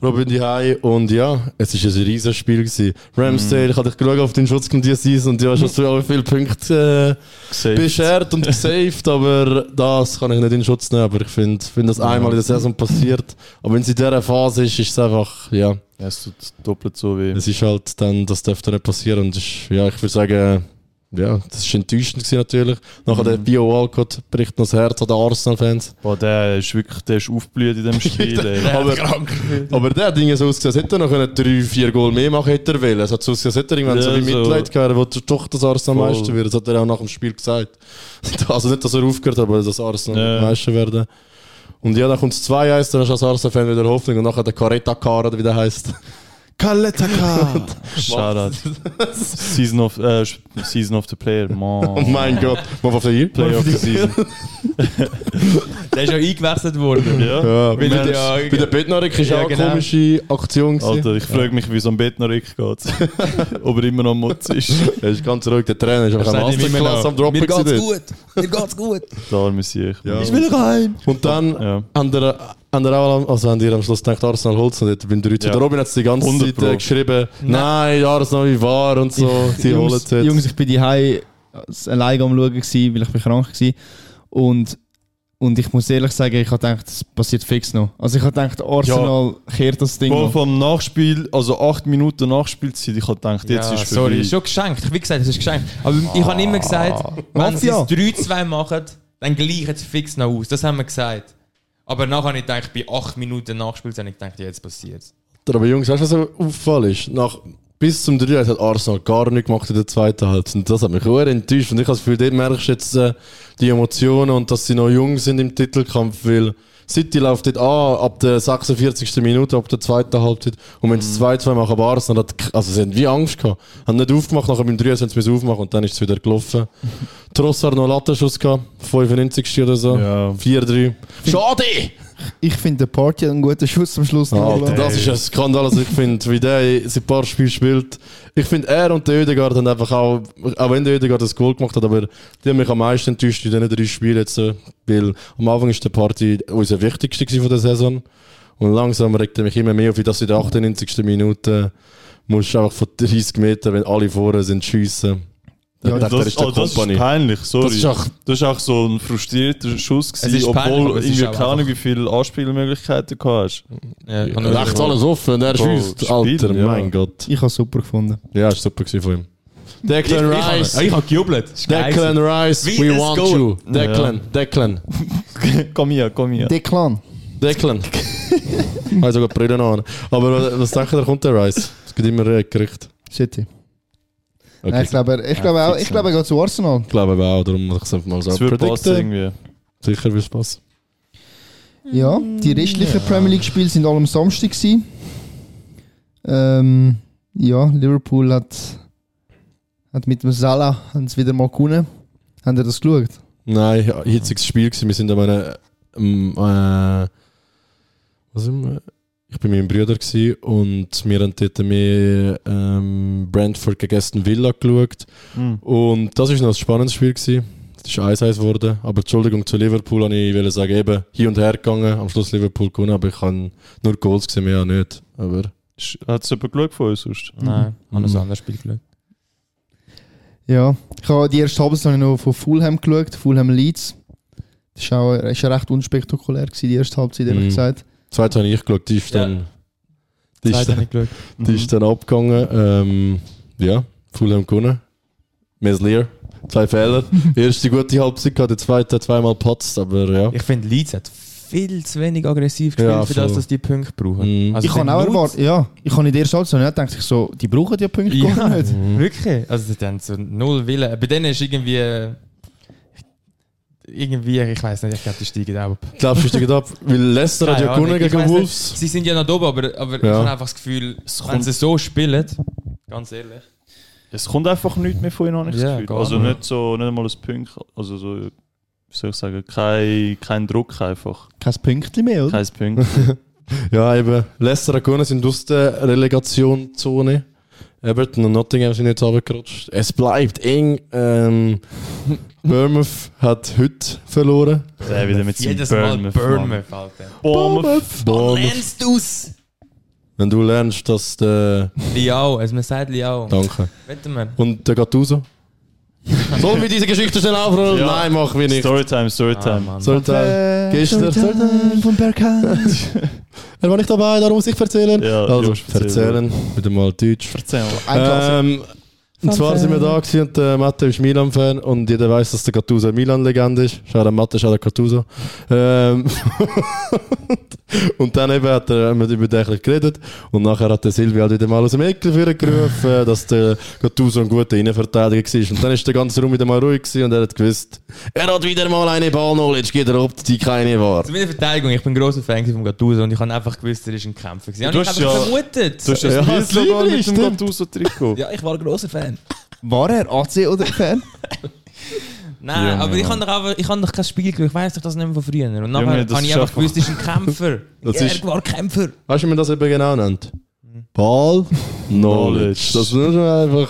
Robin die und ja, es war ein riesiges Spiel. Gewesen. Ramsdale, Mhm. ich habe dich geschaut auf den Schutz diese Season und du hast schon so viele Punkte äh, beschert und gesaved, aber das kann ich nicht in Schutz nehmen. Aber ich finde, wenn das einmal in der Saison passiert, aber wenn es in dieser Phase ist, ist es einfach, ja, Ja, es tut doppelt so weh. es ist halt dann, das dürfte nicht passieren. Und ist, ja, ich würde sagen, ja, das ist enttäuschend natürlich. Nachher der Bio Walcott bricht noch das Herz an den Arsenal-Fans. Boah, der ist wirklich, der ist aufgeblüht in dem [LAUGHS] Spiel. Aber, aber der hat Dinge so ausgesehen, hätte er noch können drei, vier Goal mehr machen hätte er wollen. Es hat so ausgesehen, hätte er irgendwann Ja, so wie. Mitleid gehabt, wo doch das Arsenal. Meister wird. Das hat er auch nach dem Spiel gesagt. [LAUGHS] Also nicht, dass er aufgehört hat, aber dass Arsenal Ja. Meister werden. Und ja, dann kommt es 2-1, dann hast du als Arsenal-Fan wieder Hoffnung und nachher der Caretta Car, oder wie der heißt. Kaletaka! [LAUGHS] Shoutout. Season of, äh, Season of the Player. Man. Oh mein Gott, mal auf der Year. Play of the Season. [LAUGHS] Der ist ja eingewechselt worden. Ja. Ja, Weil bei, er der, ja- bei der Bednarik ist Ja, auch eine genau. komische Aktion gewesen. Alter, ich frage mich, wie so ein Bettnerik geht. [LAUGHS] Ob er immer noch Mutz ist. Er ist ganz ruhig, der Trainer ist einfach immer Masterclass am Droppen Mir geht's gut. Mir geht's gut. Da arme ich. Ja. Ich will rein. Und dann Ja. haben der, haben der auch, am- also haben die am Schluss gedacht, Arsenal holt es nicht beim 3 Ja. Der Robin hat es die ganze 100 Zeit äh, geschrieben, nein, Arsenal wie wahr und so, sie holen es Jungs, jetzt. Jungs, ich bin die alleine am Schauen, gewesen, weil ich bin krank war. Und, und ich muss ehrlich sagen, ich habe gedacht, das passiert fix noch. Also ich habe gedacht, Arsenal kehrt das Ding noch. vom Nachspiel, also 8 Minuten Nachspielzeit, ich habe gedacht, jetzt ja, ist es sorry, vorbei. ist schon geschenkt. Wie gesagt, es ist geschenkt. Aber ich habe immer gesagt, wenn sie es 3-2 machen, dann gleichen sie fix noch aus. Das haben wir gesagt. Aber nachher habe ich gedacht, bei 8 Minuten Nachspielzeit, habe ich gedacht, ja, jetzt passiert es. Aber Jungs, weißt du, was so auffall ist? Nach, bis zum 3 hat Arsenal gar nichts gemacht in der zweiten Halbzeit. Und das hat mich auch enttäuscht. Und ich habe das Gefühl, dort merkst du jetzt äh, die Emotionen und dass sie noch jung sind im Titelkampf, weil City läuft dort an, ab der 46. Minute, ab der zweiten Halbzeit. Und wenn sie 2-2 machen, aber Arsenal hat, also sie haben wie Angst gehabt. Haben nicht aufgemacht, nachher beim 3 haben sie es aufmachen und dann ist es wieder gelaufen. [LAUGHS] Trossard noch einen Lattenschuss gehabt, 95. oder so. Ja. 4-3. Schade! Ich finde, der Party hat einen guten Schuss am Schluss. Alter, das ist ein Skandal, also ich finde, wie der seit ein paar Spielen spielt. Ich finde, er und der Ödegaard haben einfach auch, auch wenn der Ödegaard das Goal gemacht hat, aber die haben mich am meisten enttäuscht in diesen drei Spielen jetzt, weil am Anfang ist der Party unser wichtigste von der Saison und langsam regt er mich immer mehr auf, wie das in der 98. Minute musst du einfach von 30 Metern, wenn alle vorne sind, schiessen. Ja, ich dachte, das, ist oh, das ist peinlich, sorry. Das ist auch- das ist auch so ein frustrierter Schuss Es gewesen, peinlich, obwohl ist irgendwie keine Ahnung, wie viele Anspielmöglichkeiten du hast. Ja, ich habe Ja, Rechts alles offen und er schießt. Alter, ja. mein Gott. Ich habe es super gefunden. Ja, ist super gewesen von ihm. Ich, Declan ich, Rice. habe, ich habe gejubelt. Declan Rice, we ein want Goal. you. Declan, Declan, [LAUGHS] komm hier, komm hier. Declan. Declan. ich habe sogar die Brille an. Aber was- denkt ihr, kommt der Rice? Es gibt immer äh, Gerüchte. City. Okay. Nein, ich glaube, ich glaube auch, ich glaube, er geht zu Arsenal. Ich glaube auch, darum muss ich es einfach mal so Das wird passen irgendwie. Sicher wird es passen. Ja, die restlichen Premier League Spiele sind alle am Samstag gewesen. Ähm, ja, Liverpool hat, hat mit dem Salah haben wieder mal gewonnen. Habt ihr das geschaut? Nein, ja, hitziges Spiel gewesen. Wir sind an einem, ähm, äh, was wir? Ich bin mit meinem Bruder gewesen und wir haben dort mehr ähm, Brentford gegen Aston Villa geschaut. Hm. Und das war noch ein spannendes Spiel. Gewesen. Es ist 1-1 geworden. Aber Entschuldigung zu Liverpool, wollte ich wollte sagen, eben hier und her gegangen. Am Schluss Liverpool gewonnen, aber ich habe nur Goals gesehen, mehr auch nicht. Aber Hat es jemand geschaut von uns sonst? Nein, ich habe Mhm. ein anderes Spiel geschaut. Ja, ich habe die erste Halbzeit noch von Fulham geschaut, Fulham Leeds. Das war auch ist ja recht unspektakulär, gewesen, die erste Halbzeit, ehrlich Mhm. gesagt. Zweite habe ich geschaut, die ist Ja. dann Die ist, dann, die ist dann abgegangen. Ähm, ja, Fulham gewonnen. Meslier, zwei Fehler. [LAUGHS] Erste gute Halbzeit gehabt, der zweite zweimal patzt, aber ja. Ich finde, Leeds hat viel zu wenig aggressiv gespielt, Ja, für das, dass die Punkte brauchen. Mhm. Also ich kann auch erwarten, ja, ich kann in der ersten Halbzeit nicht denke ich so, die brauchen ja Punkte Ja, gar nicht. [LAUGHS] wirklich. Also die haben so null Willen. Bei denen ist irgendwie... Irgendwie, ich weiß nicht, ich glaube, die steigen ab. Glaubst du, die steigen ab? Weil Leicester hat ja gewonnen ich gegen Wolves. Nicht, sie sind ja noch oben, aber, aber ich Ja. habe einfach das Gefühl, wenn sie so spielen, ganz ehrlich, Es kommt einfach nichts mehr von ihnen, habe ich das Gefühl. Also nicht. nicht so, nicht einmal ein Punkt, also so, wie soll ich sagen, kein, kein Druck einfach. Kein Pünktchen mehr, oder? Kein Punkt. [LAUGHS] Ja, eben. Leicester hat gewonnen, sind aus der Relegationszone. Everton und Nottingham sind jetzt runtergerutscht. Es bleibt eng. Ähm, Bournemouth hat heute verloren. Der wieder mit jedes Mal Bournemouth. Bournemouth, Alter. Bournemouth. Bournemouth. Lernst du's? Wenn du lernst, dass der. Liao, also man sagt Liao. Danke. Wetten wir. Und der Gattuso? Sollen wir diese Geschichte schnell aufrollen? Ja. Nein, machen wir nicht. Storytime, Ah, Storytime. Sollte gestern. von Berghahn. [LAUGHS] Er war nicht dabei, darum muss ich erzählen. Ja, also, erzählen. Wieder mal Deutsch. Erzähl. Ein Klassiker. Ähm, und zwar sind wir da gewesen und der Mathe ist Milan-Fan und jeder weiß, dass der Gattuso eine Milan-Legende ist. Schau der Mathe, schau der Gattuso. Ähm, [LAUGHS] und dann eben hat er wir über den ein bisschen geredet und nachher hat der Silvio halt wieder mal aus dem Eckel für gerufen, [LAUGHS] dass der Gattuso ein guter Innenverteidiger war. Und dann ist der ganze Raum wieder mal ruhig gewesen und er hat gewusst, er hat wieder mal eine Ball-Knowledge, geht er ob die keine war. Zu meiner Verteidigung, ich bin ein grosser Fan von Gattuso und ich habe einfach gewusst, er ist ein Kämpfer. gewesen. Du hast habe ja- vermutet. Du hast ja Ja, das Liebling, mit dem. Gattuso-Trikot. ja, ich war ein grosser Fan. War er AC oder Fan? [LAUGHS] Nein, Ja, aber ich habe doch, einfach- ich habe doch kein Spiel geschaut, ich weiss doch das nicht mehr von früher. Und nachher Junge, habe ich ist einfach gewusst, er ist ein [LAUGHS] Kämpfer. Das er ist- war Kämpfer. Weißt du, wie man das eben genau nennt? Ball [LAUGHS] Knowledge. Das ist einfach.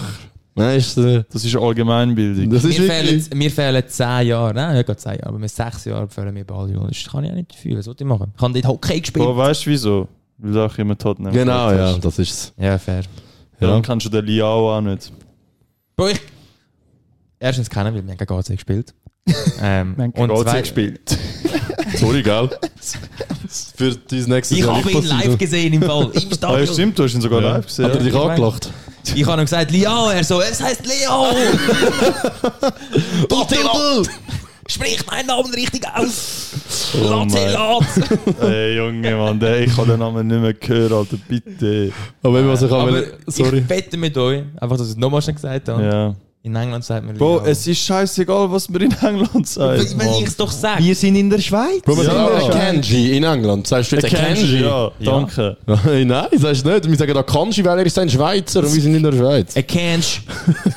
Weißt du, Das ist Allgemeinbildung. das Mir ist wirklich. fehlen, mir fehlen 10 Jahre, nein, nicht gerade 10 Jahre, aber mit 6 Jahren fehlen mir Ball. Das kann ich auch nicht dafür. Was soll ich machen? Ich habe dort Hockey gespielt. Aber weißt du wieso? Weil du auch immer Tottenham Genau, ja, das ist's. Ja, fair. Ja. Ja. Dann kannst du den Liao auch nicht. Bro, ich... Erstens kennen wir, wir haben gegen GC gespielt. [LAUGHS] ähm, und zwei, gespielt. [LAUGHS] Sorry, gell? [LAUGHS] Für dein nächstes Ich Jahr habe nicht ihn passiert. live gesehen im Fall, im Ah, ja, Stadion. stimmt, du hast ihn sogar live gesehen. Hat er dich ich weiß. angelacht? ich habe ihm gesagt, Liao, er so, es heißt Leo! Attila! Sprich meinen Namen richtig aus! Oh Latelat! Ey, Junge, Mann, der, ich habe den Namen nicht mehr gehört, Alter, bitte. Aber was ich auch Aber will. Sorry. ich wette mit euch, einfach, dass ich es nochmal schon gesagt habe. Ja. In England sagt man Bro, Liao. es ist scheißegal, was man in England sagt. Wenn ich es doch sage. Wir sind in der Schweiz. Bro, wir Ja. sagen auch Akanji in England. Sagst du jetzt Akanji? Ja, danke. [LAUGHS] Nein, sagst du nicht. Wir sagen Akanji, weil er ist ein Schweizer und wir sind in der Schweiz. A Canch.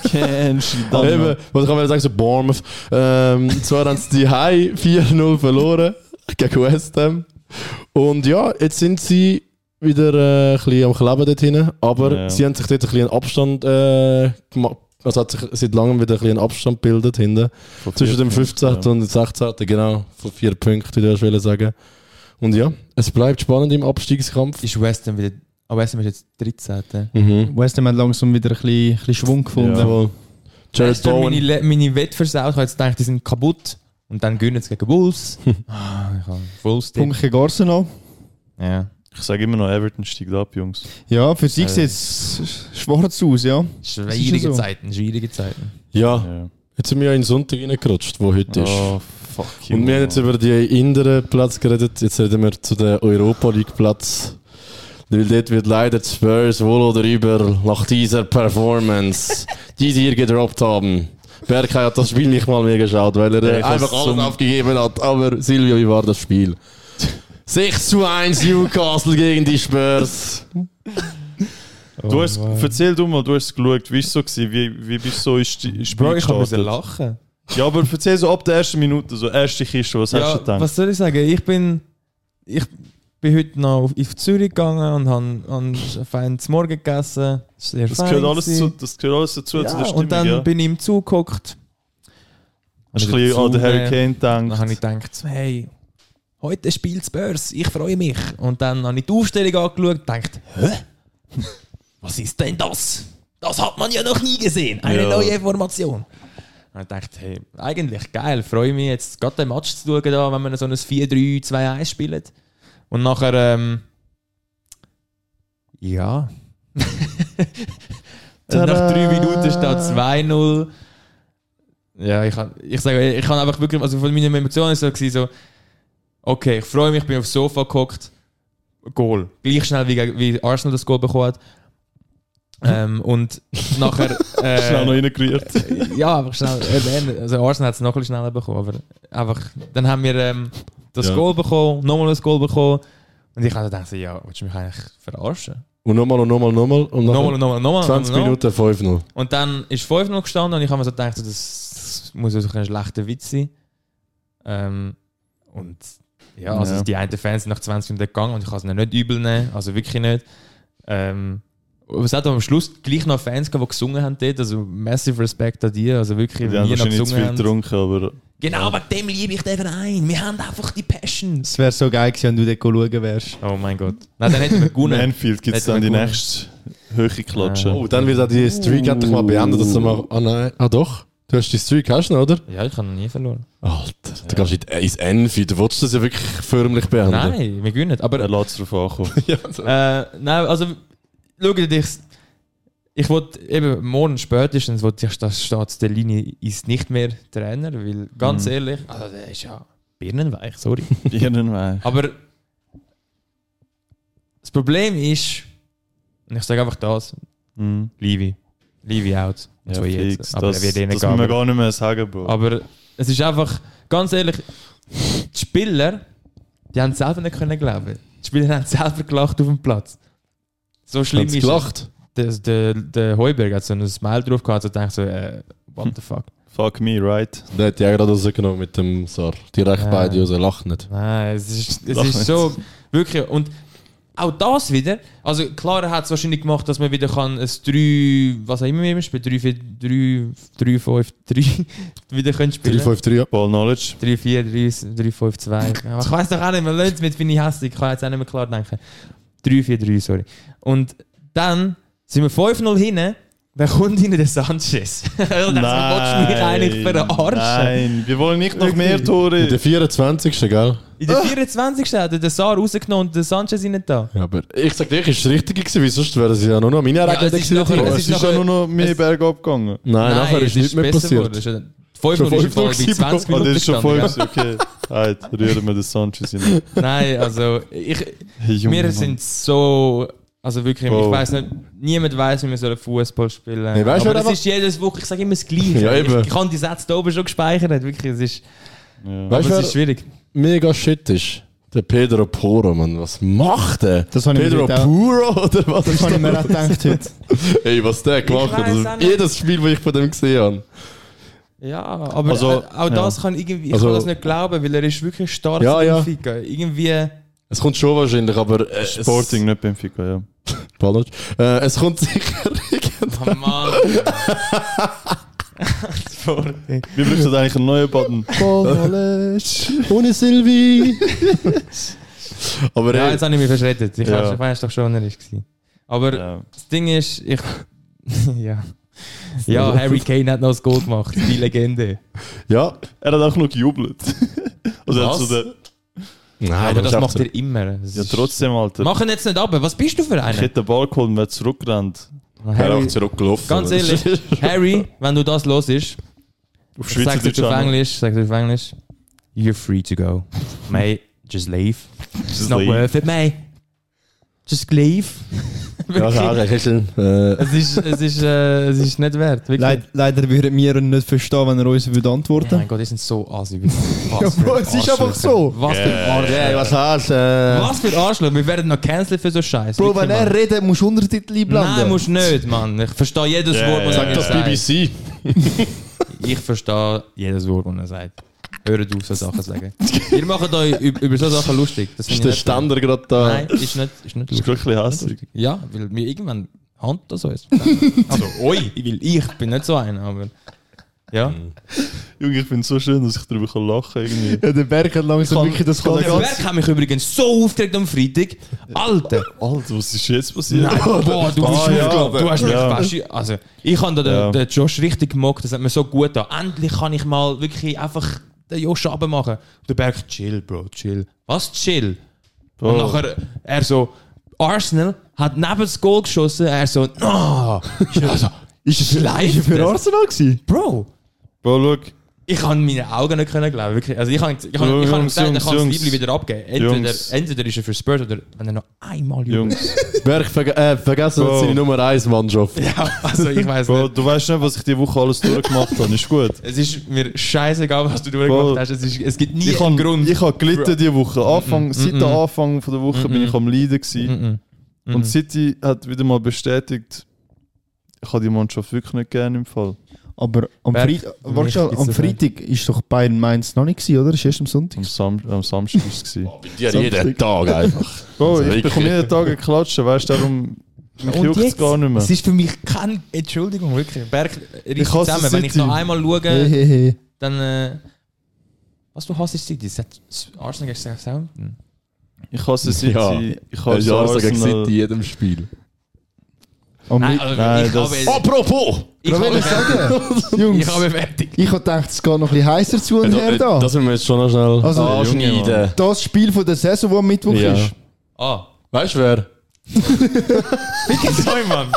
Kennst du eben, was ich auch sagen, so Bournemouth. Ähm, zwar haben sie die High 4-0 verloren gegen West Ham. Und ja, jetzt sind sie wieder äh, ein bisschen am Kleben dort hinten. Aber Ja. sie haben sich dort ein bisschen einen Abstand äh, gemacht. Also hat sich seit langem wieder ein bisschen einen Abstand gebildet hinten. Zwischen dem 15. und dem 16. Genau, von vier Punkten, würde ich sagen. Und ja, es bleibt spannend im Abstiegskampf. Ist West Ham wieder... Ah, West Ham ist jetzt 13. Mhm. West Ham hat langsam wieder ein bisschen, ein bisschen Schwung gefunden. Jawohl. Jared Hast du meine, Bowen. Le- meine Wette versaut? Ich habe jetzt gedacht, die sind kaputt. Und dann gewinnen sie gegen Wolves. [LAUGHS] ah, ich habe Wolves Punkt gegen Arsenal. Ja. Ich sage immer noch, Everton steigt ab, Jungs. Ja, für sie Äh. sieht es schwarz aus, ja. Schwierige so. Zeiten, schwierige Zeiten. Ja, Ja. jetzt sind wir ja in den Sonntag reingerutscht, wo heute ist. Oh, fuck you. Und wir haben jetzt über die inneren Platz geredet, jetzt reden wir zu den Europa League Platz. Weil dort wird leider Spurs wohl oder über nach dieser Performance, [LAUGHS] die sie hier gedroppt haben. Berkay hat das Spiel nicht mal mehr geschaut, weil er Ja, einfach alles aufgegeben hat. Aber Silvio, wie war das Spiel? 6 zu 1 Newcastle gegen die Spurs. Du hast, erzähl du mal, du hast es geschaut, wie ist es so gewesen? Wie, wie bist du so ins Spiel Bro, ich habe gestartet? lachen. Ja, aber erzähl so ab der ersten Minute, so erste Kiste, was hast Ja, du gedacht? was soll ich sagen? Ich bin, ich bin heute noch auf, auf Zürich gegangen und habe hab fein zu Morgen gegessen. Das, Das gehört, alles zu, das gehört alles dazu, zu der ja, Stimmung, und dann ja. bin ich ihm zugeguckt. Hast du ein bisschen an den äh, Kane Dann habe ich gedacht? gedacht, hey, heute spielt Spurs, ich freue mich. Und dann habe ich die Aufstellung angeschaut und gedacht, hä? [LAUGHS] Was ist denn das? Das hat man ja noch nie gesehen. Eine Ja. neue Formation. Und ich dachte, hey, eigentlich geil, freue mich jetzt gerade den Match zu schauen, da, wenn man so ein 4-3-2-1 spielt. Und nachher, ähm, Ja. [LAUGHS] Nach drei Minuten steht 2-0. Ja, ich kann, ich sage, ich kann einfach wirklich, also von meinen Emotionen so gewesen, so, okay, ich freue mich, bin aufs Sofa gehockt, Goal. Gleich schnell wie, wie Arsenal das Goal bekommen hat. Ähm, und nachher. [LAUGHS] Äh, Schnell noch reingerührt. ja, einfach schnell erwähnen. Also Arsenal hat es noch ein bisschen schneller bekommen, aber einfach, dann haben wir ähm, das Ja. Goal bekommen, nochmal das Goal bekommen. Und ich habe dann gedacht, ja, willst du mich eigentlich verarschen? Und nochmal und nochmal und nochmal. Und Nochmal und nochmal und nochmal. 20 nochmal. Minuten 5-0. Und dann ist 5-0 gestanden und ich habe mir so gedacht, so, das muss also ein schlechter Witz sein. Ähm, und ja, also Ja. die einen Fans sind nach 20 Minuten gegangen und ich kann es ihnen nicht übel nehmen, also wirklich nicht. Ähm, aber es hat am Schluss gleich noch Fans gehabt, die gesungen haben dort, also massive Respekt an die, also wirklich, Die wie haben wahrscheinlich zu viel gesungen haben. getrunken, aber Genau, wegen dem liebe ich den Verein. Wir haben einfach die Passions. Es wäre so geil gewesen, wenn du dort schauen wärst. Oh mein Gott. Nein, dann hätten wir in [LAUGHS] gewonnen. Anfield gibt es dann die nächste höhere Klatsche. Ja. Oh, dann wird auch die Streak endlich mal beendet, dass. Ah nein. Ah doch. Du hast die Streak, hast du noch, oder? Ja, ich habe noch nie verloren. Alter, du gehst in- ins Envy. Du willst das ja wirklich förmlich beenden. Nein, wir gewinnen. Aber Er lässt es darauf ankommen. [LAUGHS] ja, so. Äh, nein, also, schau dir dich. Ich wollte eben morgen spätestens, wollte ich, das steht, der Linie ist nicht mehr Trainer, weil ganz Mhm. ehrlich, also der ist ja birnenweich, sorry. [LAUGHS] Birnenweich. Aber das Problem ist, und ich sage einfach das, Mhm. Levi. Levi out. Ja, so jetzt. fix. Aber das wird eh nicht das müssen wir gehen. gar nicht mehr sagen, Bro. Aber es ist einfach, ganz ehrlich, die Spieler, die haben selber nicht können glauben. Die Spieler haben selber gelacht auf dem Platz. So schlimm Hat's ist gelacht? Der, der, der Heuberg hat so ein Smile drauf gehabt und denkt so, äh, what the fuck. Fuck me, right? Der hat die auch gerade rausgenommen mit dem Sar. Direkt Ja. beide raus, lacht nicht. Nein, es ist, es Lach ist nicht. so, wirklich, und auch das wieder, also klar, er hat es wahrscheinlich gemacht, dass man wieder kann ein 3, was auch immer wir spielen, 3, 4, 3, 3, 5, 3 wieder können spielen. 3-5-3, ja. Ball Knowledge. 3, 4, 3, 3, 5, 2. Aber ich weiß doch auch nicht, man lernt es mit, bin ich hässlich, ich kann jetzt auch nicht mehr klar denken. 3, 4, 3, sorry. Und dann sind wir 5-0 hinten, wer kommt rein? Der Sanchez. So, willst du mich eigentlich verarschen? Nein, wir wollen nicht noch mehr In Tore. der 24. gell? In der 24. hat er den Saar rausgenommen und der Sanchez nicht da. Ja, aber ich sag dir, ich ist das Richtige gewesen, weil sonst wäre es ja nur noch meine Ja, Regeln es ist gewesen. nachher- Es es ist, ist ja nachher- nur noch mehr es- bergab gegangen. Nein, nachher ist es nichts mehr besser geworden. passiert. Es ist- 5 Schon ist im Fall bei fünf 20 Oh, Minuten das ist schon gestanden, voll. Okay. Halt, rühren wir den Sanchez in. ja. [LAUGHS] Nein, also ich, Hey, Junge, wir Mann. sind so... Also wirklich, ich Oh. weiß nicht, niemand weiß, wie wir sollen Fußball spielen. Nee, weißt Aber wer das einfach- ist jedes Woche, ich sage immer das Gleiche. Ja, eben. ich, ich habe die Sätze da oben schon gespeichert, wirklich, es ist, Ja. aber Weißt du, es ist schwierig. mega shit ist? Der Pedro Poro, Mann. Was macht der? Ich Pedro Puro oder was? Das habe ich mir auch gedacht heute. Ey, was der gemacht hat. Also, jedes Spiel, das ich von dem gesehen habe. Ja, aber Also, äh, auch das kann irgendwie, ich Also- kann das nicht glauben, weil er ist wirklich stark Ja, ja. Benfica. Irgendwie... Es kommt schon wahrscheinlich, aber. Äh, Sporting, nicht Benfica, ja. Es, Ballage. äh, es kommt [LAUGHS] sicher Oh Mann. Sporting. Wir bräuchten eigentlich einen neuen Button. Ballage. Ohne Silvi. [LAUGHS] aber Ja, ey, jetzt habe ich mich verschrettet. Ich, Ja. weiß doch schon, er war. Aber Ja. das Ding ist, ich. [LAUGHS] ja. Ja, Harry Kane hat noch das Goal gemacht, die Legende. ja. Er hat auch noch gejubelt. also er hat Was? so der, Nein, aber das macht echt er immer. Das ja, trotzdem, Alter. Mach ihn jetzt nicht ab. Was bist du für Ich einer? hätte den Ball geholt und wäre zurückgerannt. so. Er hat Harry, auch zurückgelaufen. ganz ehrlich, [LAUGHS] Harry, wenn du das los ist, Auf sagst du Schweizerdeutsch auf auch noch. Englisch, sagst du auf Englisch, you're free to go. Mate, just leave. It's not leave. worth it, Just leave. [LAUGHS] Ja, ja, ja, Hecheln. Äh, es, ist, es, ist, äh, es ist nicht wert. Wirklich. Leid, leider würden wir ihn nicht verstehen, wenn er uns würde antworten mein Gott, die sind so assi. [LAUGHS] Ja, Bro, es ist einfach so. Was für Arschlöcher. Ey, was hast du? Äh, Was für Arschloch? Wir werden noch cancelled für so Scheiß. Bro, wenn er redet, musst du Untertitel einblenden. Nein, musst du nicht, Mann. Ich verstehe jedes Ja, Wort, was ja, er ja. sagt. BBC. [LAUGHS] Ich verstehe jedes Wort, was er sagt. Hört auf, so Sachen zu sagen. [LAUGHS] Ihr macht euch üb- über so Sachen lustig. Das Ist der. Ständer gerade da? Nein, ist nicht, ist nicht Das ist lustig. wirklich hässlich. Ja, weil mir irgendwann Hand das so ist. [LAUGHS] Also, oi, weil ich bin nicht so einer, aber. Ja. Junge, ich finde es so schön, dass ich darüber kann lachen kann. Irgendwie. Ja, der Berg hat langsam Kann- wirklich das kann Der er- Berg hat mich übrigens so aufgeregt am Freitag. Alter! Alter, was ist jetzt passiert? Nein, boah, du, Ah, hast ja. du hast mich Ja. fast... Also, ich habe den, Ja. den Josh richtig gemockt, das hat mir so gut getan. Endlich kann ich mal wirklich einfach den Josh abmachen. Der Berg, chill, Bro, chill. Was chill? Und Bro. nachher, er so, Arsenal hat neben das Goal geschossen. Er so, no! [LAUGHS] also, Ist es Schleift ist er für das? Arsenal gewesen? Bro, Bro, schau, ich kann meine Augen nicht können glauben. Wirklich. Also ich habe ich hab, ich hab gesagt, er kann das. Liebling wieder abgeben. Entweder, Jungs. entweder ist er für Spurs oder wenn er noch einmal. Jungs. [LAUGHS] Wer ich verge äh, vergessen hat, seine Nummer 1 Mannschaft. Ja, also ich weiß nicht. du weißt nicht, was ich die Woche alles durchgemacht habe. Ist gut. Es ist mir scheißegal, was du durchgemacht Bro. hast. Es, ist, es gibt nie Ich einen habe Grund. ich hab gelitten diese Woche. Anfang, Seit der Anfang von der Woche bin ich am Leiden. Gewesen. Und City hat wieder mal bestätigt, ich habe die Mannschaft wirklich nicht gerne im Fall. Aber am, Berg, Freit warte am Freitag ist doch Bayern Mainz noch nicht gewesen, oder? Ist erst am Sonntag. Am, Sam am Samstag war es. gewesen. [LAUGHS] Die hat jeden Tag einfach. Bro, Also ich wirklich. bekomme jeden Tag geklatschen, weißt du, darum mich Und juckt es jetzt? gar nicht mehr. Es ist für mich kein Entschuldigung, wirklich. Berg reißt hasse zusammen. Wenn ich noch einmal Hey, schaue, hey, hey. dann. Äh, was du hast, ist City. Arsenal gegen Southampton. Ich hasse City, Ja. ich hasse Ja, Arsenal gegen. City in jedem Spiel. Am Nein, also Nein, ich, das- habe, Apropos! ich, habe sagen? Jungs, [LAUGHS] ich habe fertig. ich habe gedacht, es geht noch ein bisschen heißer zu und her da. Das müssen wir jetzt schon noch schnell Also, anschneiden. Das Spiel von der Saison, das am Mittwoch Ja. ist. Ah, Weißt du wer? sorry, Mann.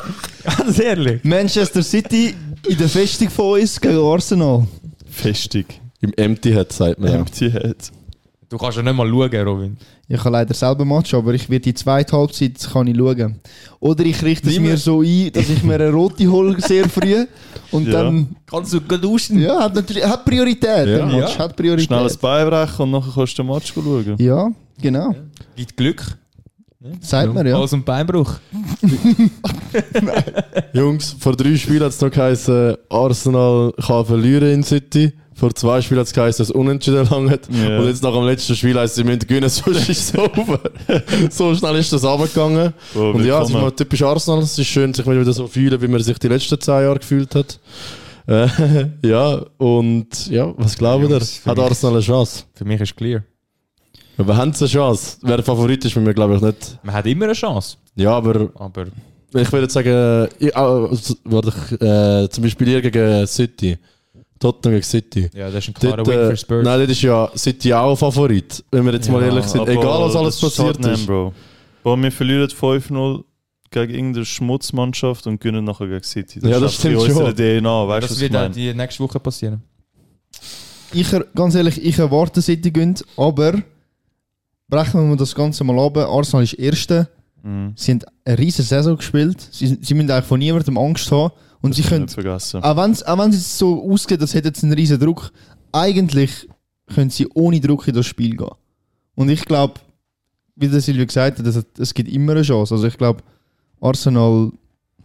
[LAUGHS] Ganz ehrlich. Manchester City in der Festung von uns gegen Arsenal. Festig. Im Empty Head sagt man ja. Empty Head. Du kannst ja nicht mal schauen, Robin. Ich habe leider selber Match, aber ich werde die zweite Halbzeit kann ich schauen. Oder ich richte es mir so ein, dass ich mir eine rote hole sehr früh [LAUGHS] und Ja. dann Kannst du duschen? ja, hat natürlich hat Priorität. Ja. der Match Ja. hat Priorität. Schnell ein Bein brechen und nachher kannst du den Match schauen. Ja, genau. Gibt Glück. Sagt man ja. Alles und Beinbruch. [LAUGHS] Jungs, vor drei Spielen hat es noch geheißen, Arsenal kann verlieren in City. Vor zwei Spielen hat es geheißen, dass es unentschieden [LAUGHS] langt. Ja. Und jetzt nach dem letzten Spiel heisst es, sie müssen gewinnen, [LAUGHS] sonst ist es over. [LAUGHS] so schnell ist das runtergegangen. Oh, Und ja, es ist mal typisch Arsenal. Es ist schön, sich wieder so fühlen, wie man sich die letzten zehn Jahre gefühlt hat. Äh, ja, und ja, was glaubt ihr? Hat Arsenal eine Chance? Für mich ist clear. Aber haben sie eine Chance? Wer Favorit ist, bei mir glaube ich nicht. Man hat immer eine Chance. Ja, aber Aber ich würde sagen, ich, ah, s- warte, ich, äh, zum Beispiel ihr gegen City. Tottenham gegen City. ja, das ist ein klarer Dort, Win äh, für Spurs. nein, dort ist ja City auch Favorit. Wenn wir jetzt mal Ja, ehrlich sind. Egal was alles das passiert Tottenham, ist. Bro. Bro, wir verlieren 5-0 gegen irgendeine Schmutzmannschaft und gewinnen nachher gegen City. Ja, das ist stimmt schon. unserer DNA, weißt das wird auch meine? die nächste Woche passieren. Ich, er- ganz ehrlich, ich erwarte City gönnt, aber brechen wir das Ganze mal ab. Arsenal ist Erste. Mhm. Sie haben eine riesige Saison gespielt. Sie, sie müssen eigentlich von niemandem Angst haben. Und sie Das können, nicht vergessen. auch wenn es so ausgeht, als hätte jetzt einen riesen Druck, eigentlich können sie ohne Druck in das Spiel gehen. Und ich glaube, wie der Silvio gesagt hat, es, es gibt immer eine Chance. Also ich glaube, Arsenal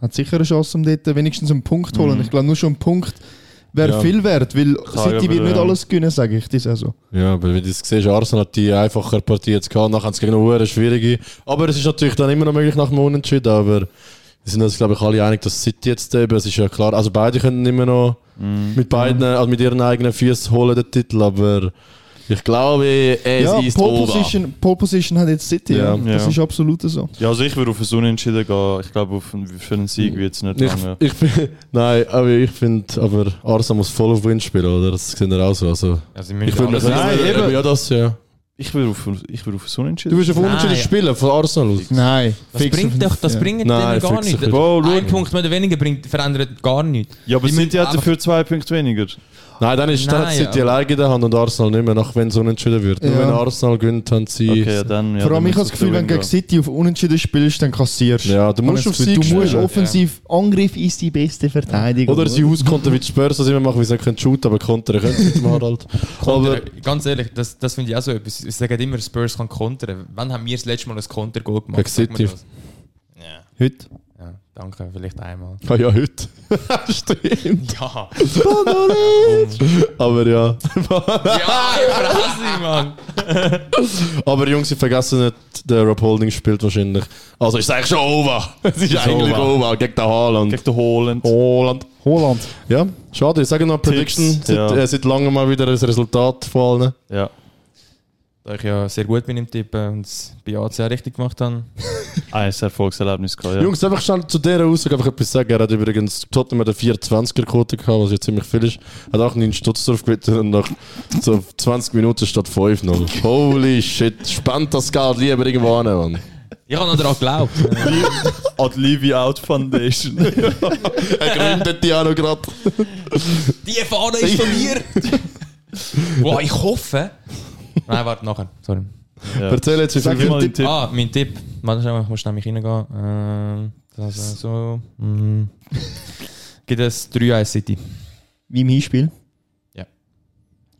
hat sicher eine Chance, um dort wenigstens einen Punkt zu holen. Mhm. Ich glaube, nur schon ein Punkt wäre Ja. viel wert, weil City ja wird wieder, nicht ja. alles gewinnen, sage ich, die Saison. Ja, aber wenn du es siehst, Arsenal hat die einfache Partie jetzt gehabt, nachher haben sie gegen eine schwierige. Aber es ist natürlich dann immer noch möglich nach dem Unentschieden, aber wir sind uns, glaube ich, alle einig, dass City jetzt eben, es ist ja klar, also beide können immer noch Mhm. mit beiden, also mit ihren eigenen Füßen holen den Titel, aber ich glaube, es ja, ist Pole over. Position, Pole Position hat jetzt City. Ja. Ja. Das Ja. ist absolut so. Ja, also ich würde auf ein Unentschieden gehen. Ich glaube, auf einen, für einen Sieg wird es nicht Ich, lange. ich find, [LAUGHS] nein, aber ich finde, aber Arsenal muss voll auf Win spielen, oder? Das sehen wir auch so. Also, Also, ich würde Nein, sagen, eben. ja, das, ja. Ich würde auf, ich würde auf ein Unentschieden. Du willst auf Nein. Unentschieden spielen, von Arsenal aus. Nein. Das fix bringt doch, das ja. bringt Nein, denen gar fix nicht. sicher. Bro, schau. Ein Punkt mehr oder weniger bringt, verändert gar nichts. Ja, aber Die müssen hat einfach- dafür zwei Punkte weniger. Nein, dann ist dann Nein, City ja. alleine in der Hand und Arsenal nicht mehr, nach wenn es unentschieden wird. Nur Ja. wenn Arsenal gewinnt, haben sie. Okay, dann. Ja, Vor allem, ich habe das Gefühl, wenn du gegen City auf Unentschieden spielst, dann kassierst Ja, du musst auf Gefühl, Du musst spielen. offensiv, Angriff ist die beste Verteidigung. Oder sie auskontern wie die Spurs, das immer machen, wie sie nicht können shooten, aber kontern können sie dem Harald. [LAUGHS] aber ganz ehrlich, das, das finde ich auch so etwas. Sie sagen immer, Spurs kann kontern. Wann haben wir das letzte Mal ein Konter-Goal gemacht? Gegen City. das. Ja, Heute. Danke, vielleicht einmal. ah, ja, heute. [LAUGHS] Stimmt. Ja, Aber ja. ja, Fresse, Mann. Aber Jungs, sie vergessen nicht, der Rob Holding spielt wahrscheinlich. Also ist es eigentlich schon over. Es ist eigentlich over. over gegen den Haaland. Gegen den Holland. Holland. Holland. Ja, schade. Ich sage noch Prediction. Seit, ja. äh, seit langem mal wieder ein Resultat von allen. Ja. Da ich ja sehr gut bin im Tippen und es bei AC auch richtig gemacht habe. [LAUGHS] Ein Erfolgserlebnis gehabt, ja. Jungs, ich schnell zu dieser Aussage einfach etwas sagen? Er hat übrigens Tottenham eine 24er-Quote gehabt, was ja ziemlich viel ist. Er hat auch einen Stutz drauf gewittert und nach so 20 Minuten statt 5-0. Holy shit, spannt das Geld lieber irgendwo an, Mann. Ich habe noch daran geglaubt. [LAUGHS] Ad Livy Out Foundation. [LAUGHS] Er gründet die auch noch gerade. Die Fahne ist von mir! Boah, ich hoffe. Nein, warte, nachher. Sorry. Ja. Erzähl jetzt, wie viel mal Tipp. Tipp. Ah, mein Tipp. Warte schnell, ich muss nämlich reingehen. Ähm, das ist so. Mm. Gibt es 3-1 City. Wie im Hinspiel. Ja.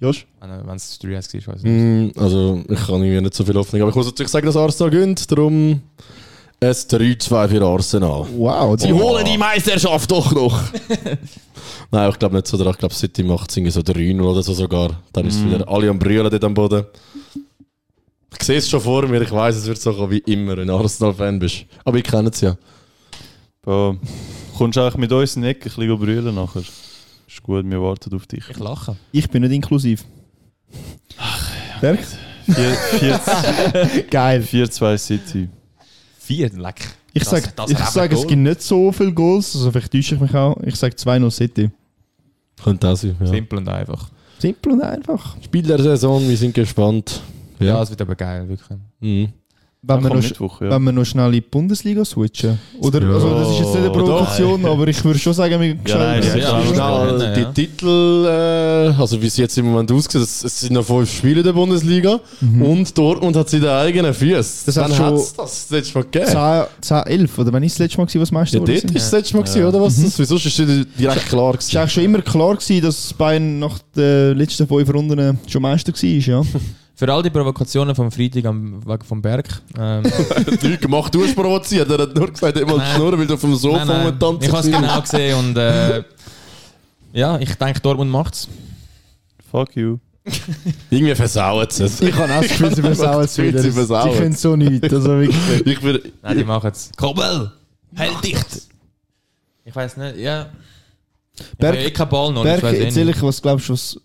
Josh? Wenn es 3-1 war, weiß ich nicht. Mm, Also, ich kann irgendwie nicht so viel Hoffnung, aber ich muss natürlich sagen, dass Arsenal gönnt, darum ein 3-2 für Arsenal. Wow, Sie holen die Meisterschaft doch noch! [LAUGHS] Nein, ich glaube nicht so. Ich glaube, City macht es irgendwie so 3-0 oder so sogar. Dann ist es wieder alle am Brüllen dort am Boden. Ich sehe es schon vor mir, ich weiß, es wird so kommen wie immer, wenn du Arsenal-Fan bist. Aber ich kenne es ja. Boah. Kommst du eigentlich mit uns in die Ecke ein bisschen brüllen nachher? Ist gut, wir warten auf dich. Ich lache. Ich bin nicht inklusiv. Berg? 4-2 [LAUGHS] Geil. City. 4, leck. Ich Das- sage, das ich sag, es gibt nicht so viele Goals, also vielleicht täusche ich mich auch. Ich sage 2-0 City. Könnte auch sein. Ja. Simpel und einfach. Simpel und einfach. Spiel der Saison, wir sind gespannt. Ja, Ja. es wird aber geil, wirklich. Mhm. Wenn wir, noch, Mittwoch, ja. wenn wir noch schnell in die Bundesliga switchen. Oder, Ja. also das ist jetzt nicht eine Provokation, aber ich würde schon sagen, wir Ja, schauen- ja, Ja, ja, ja. Schnell, Ja. die Titel, äh, also wie es jetzt im Moment aussieht, es, es sind noch fünf Spiele in der Bundesliga und Dortmund hat seine eigenen Füße. Das hat Dann schon- hat's das letzte Mal gegeben. 10, 10, 11, oder wann ist das letzte Mal, gewesen, was Meister Ja, geworden dort ist das letzte Mal, gewesen, oder was? Das, wieso ist es direkt klar Es war gewesen? eigentlich schon immer klar, gewesen, dass Bayern nach den letzten fünf Runden schon Meister war. Ja. [LAUGHS] Für all die Provokationen vom Freitag am Weg vom Berg. Ähm, [LAUGHS] Lüge gemacht, du hast provoziert. Er hat nur gesagt, er mal Nein. schnurren, weil du auf dem Sofa nein, ich habe es genau gesehen und äh, ja, ich denke, Dortmund macht's. Fuck you. Irgendwie versaut es. Ich habe auch das Gefühl, sie versauen es wieder. sie versauen Die können so nichts. Also wirklich. [LAUGHS] Ich will, Nein, die machen's. Kobel! Halt dicht! Ich weiß nicht, ja. Ich Berg- habe eh keinen Ball noch, Berg, ich weiß eh erzähl nicht. ich, was glaubst du, was,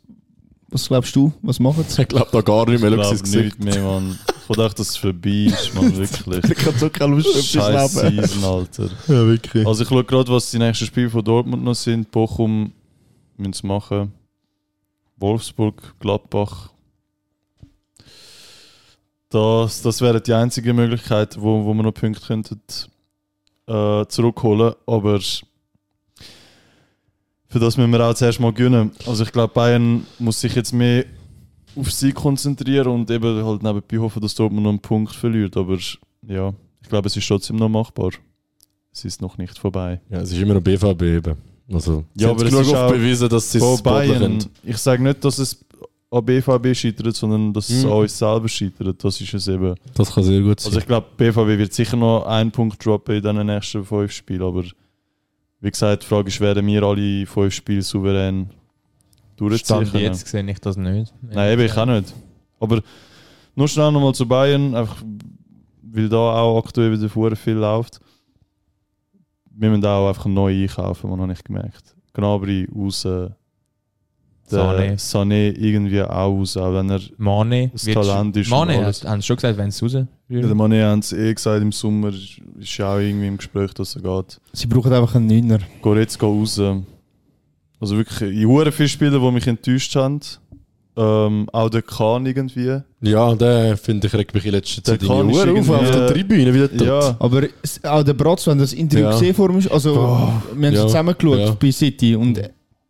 was glaubst du, was machen sie? ich glaube da gar nicht mehr. Ich glaube nicht mehr, Mann. Ich dachte, dass es vorbei ist, Mann, [LAUGHS] wirklich. Ich habe so keine Lust auf das Leben. Season, Alter. Ja, wirklich. Also ich schaue gerade, was die nächsten Spiele von Dortmund noch sind. Bochum müssen es machen. Wolfsburg, Gladbach. Das, das wäre die einzige Möglichkeit, wo, wo wir noch Punkte könnten, äh, zurückholen. Aber für das müssen wir auch zuerst mal gewinnen. Also ich glaube, Bayern muss sich jetzt mehr auf sie konzentrieren und eben halt nebenbei hoffen, dass Dortmund noch einen Punkt verliert. Aber ja, ich glaube, es ist trotzdem noch machbar. Es ist noch nicht vorbei. Ja, es ist immer noch BVB eben. Also, Ja, aber es ist auch- bewiesen, dass sie es Bayern, ich sage nicht, dass es an BVB scheitert, sondern dass es Mhm. an uns selber scheitert. Das ist es eben. Das kann sehr gut sein. Also ich glaube, BVB wird sicher noch einen Punkt droppen in den nächsten fünf Spielen, aber wie gesagt, die Frage ist, werden wir alle fünf Spiele souverän durchziehen Stand können? jetzt sehe ich das nicht. Nein, eben, ich auch nicht. Aber nur schnell nochmal zu Bayern, einfach, weil da auch aktuell wieder vorher viel läuft. Wir müssen auch einfach neu einkaufen, man habe ich gemerkt. Gnabry raus, der. Sané irgendwie auch raus, auch wenn er Mane. Das Talent ist Mane, haben sie schon gesagt, wenn es raus Ja, der Mané haben es eh gesagt, im Sommer ist ja auch irgendwie im Gespräch, dass er geht. Sie brauchen einfach einen Neuner. Goretzka raus. Also wirklich, in Huren viele Spieler, die mich enttäuscht haben. Ähm, auch der Kahn irgendwie. Ja, der finde ich regt mich in letzter Der Zeit irgendwie ist Uhr auf, auf der Tribüne wieder tot. Ja, Aber auch der Bratz, wenn das Interview Ja. gesehen vor mir, also wir haben Ja. es zusammen geschaut Ja. bei City und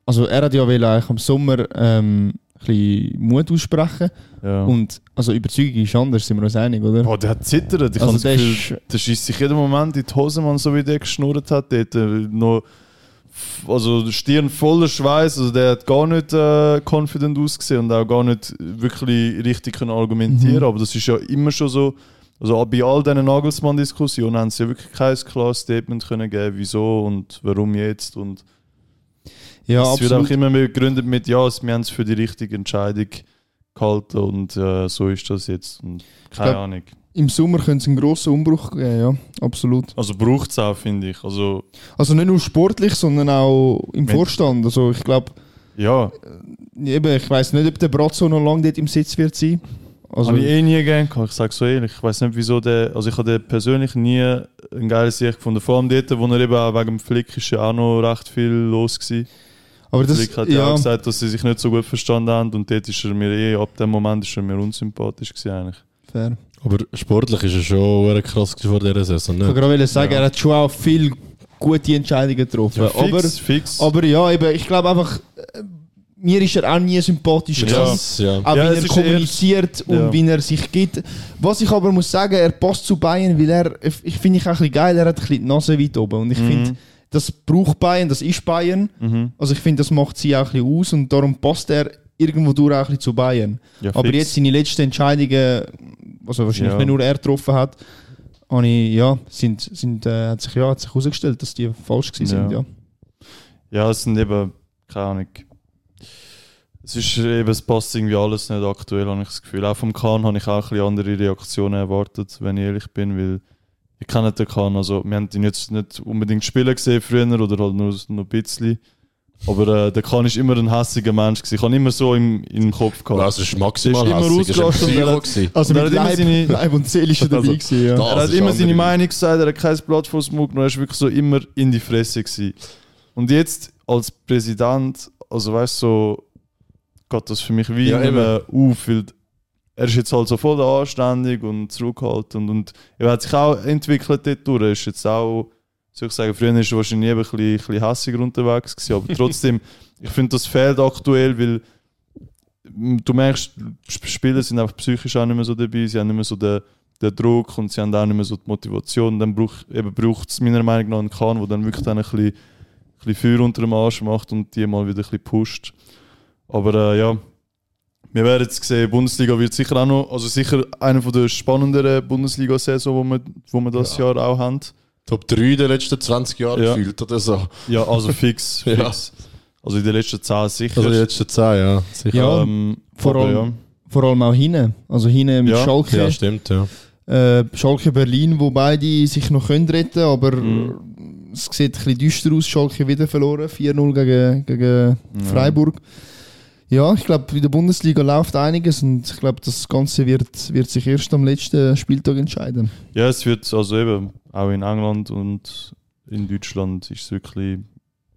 also er hat ja eigentlich im Sommer ähm, ein bisschen Mut aussprechen ja. und also Überzeugung ist anders, sind wir uns einig, oder? Boah, der hat zittert. Ich Also habe das der Gefühl, ist- der schießt sich jeden Moment in die Hose, man, so wie der geschnurrt hat. Der hat äh, noch, also Stirn voller Schweiß. Also der hat gar nicht äh, confident ausgesehen und auch gar nicht wirklich richtig können argumentieren. Aber das ist ja immer schon so. Also bei all diesen Nagelsmann-Diskussionen haben sie ja wirklich kein klares Statement können geben, wieso und warum jetzt. Und Ja, es wird auch absolut. immer mehr begründet mit, ja, wir haben es für die richtige Entscheidung gehalten und äh, so ist das jetzt. Und keine glaub- Ahnung. Im Sommer könnte es einen grossen Umbruch geben, ja, absolut. Also braucht es auch, finde ich. Also, Also nicht nur sportlich, sondern auch im Vorstand. Also ich glaube, ja, eben, ich weiß nicht, ob der Bratzo noch lange dort im Sitz wird sein. Also, habe ich eh nie gern gehabt. Ich sage so ehrlich. Ich weiß nicht, wieso der. Also, ich habe persönlich nie ein geiles Sicht gefunden. Vor allem dort, wo er eben auch wegen dem Flick ist ja auch noch recht viel los gewesen. Aber das, Flick hat ja ja, auch gesagt, dass sie sich nicht so gut verstanden haben und dort ist er mir eh, ab dem Moment ist er mir unsympathisch gewesen eigentlich. fair. Aber sportlich ist er schon krass vor dieser Saison. Ich wollte Ne? gerade sagen, er hat schon auch viel gute Entscheidungen getroffen. aber, fix, fix. aber ja, eben, ich glaube einfach, äh, mir ist er auch nie sympathisch Ja. gewesen. Das, ja. Auch Ja, wie er kommuniziert und ja. wie er sich gibt. Was ich aber muss sagen, er passt zu Bayern, weil er, ich finde ich auch ein bisschen geil, er hat ein bisschen die Nase weit oben. Und ich Mhm. finde, das braucht Bayern, das ist Bayern. Mhm. Also ich finde, das macht sie auch ein bisschen aus und darum passt er irgendwo durch auch ein bisschen zu Bayern. Ja, aber fix. jetzt seine letzten Entscheidungen, also wahrscheinlich Ja. nicht nur er getroffen hat, ich, ja, sind, sind, äh, hat sich ja hat sich herausgestellt, dass die falsch gewesen sind. Ja. Ja. Ja, es sind eben, keine Ahnung. Es ist eben, es passt irgendwie alles nicht aktuell, habe ich das Gefühl. Auch vom Kahn habe ich auch ein bisschen andere Reaktionen erwartet, wenn ich ehrlich bin, weil ich kenne den Kahn, also wir haben ihn jetzt nicht unbedingt spielen gesehen früher oder halt nur, nur ein bisschen. Aber äh, der Kahn ist immer ein hässiger Mensch gewesen. Ich habe immer so im, im Kopf gehabt. Also, es ist maximal Der ist immer hässig, ist ausgelastet und er. Also Und er mit hat immer Leib, seine- Leib und Seele ist er dabei Also, gewesen, ja. Er Das hat immer seine. Meinung gesagt, er hat kein Blatt vor Mund genommen, er ist wirklich so immer in die Fresse gewesen. Und jetzt als Präsident, also weißt du, so, geht das für mich wie ja, immer auf, weil er ist jetzt halt so voll anständig und zurückhaltend und er hat sich auch entwickelt dort. Er ist jetzt auch, soll ich sagen, früher ist er wahrscheinlich ein bisschen, ein bisschen hässiger unterwegs gewesen, aber [LAUGHS] trotzdem, ich finde, das fehlt aktuell, weil du merkst, Sp- Spieler sind einfach psychisch auch nicht mehr so dabei, sie haben nicht mehr so den, den Druck und sie haben auch nicht mehr so die Motivation. Dann braucht es meiner Meinung nach einen Kahn, der dann wirklich dann ein bisschen, ein bisschen Feuer unter dem Arsch macht und die mal wieder ein bisschen pusht. Aber äh, ja, wir werden jetzt sehen, Bundesliga wird sicher auch noch, also sicher eine von der spannenderen Bundesliga-Saison, die wir, wo wir das Jahr auch haben. Top 3 der letzten 20 Jahre Ja. gefühlt oder so. Ja, also fix, [LAUGHS] Ja. fix. Also in den letzten 10 sicher. Also die letzten 10, ja. Sicher. Ja, ähm, vor allem- Vor allem auch hinten. Also hinten mit Ja. Schalke. Ja, stimmt, ja. Äh, Schalke Berlin, wo beide sich noch können retten aber Mhm. es sieht ein bisschen düster aus. Schalke wieder verloren, 4-0 gegen, gegen Freiburg. Ja, ich glaube, in der Bundesliga läuft einiges und ich glaube, das Ganze wird, wird sich erst am letzten Spieltag entscheiden. Ja, es wird also eben auch in England und in Deutschland ist es wirklich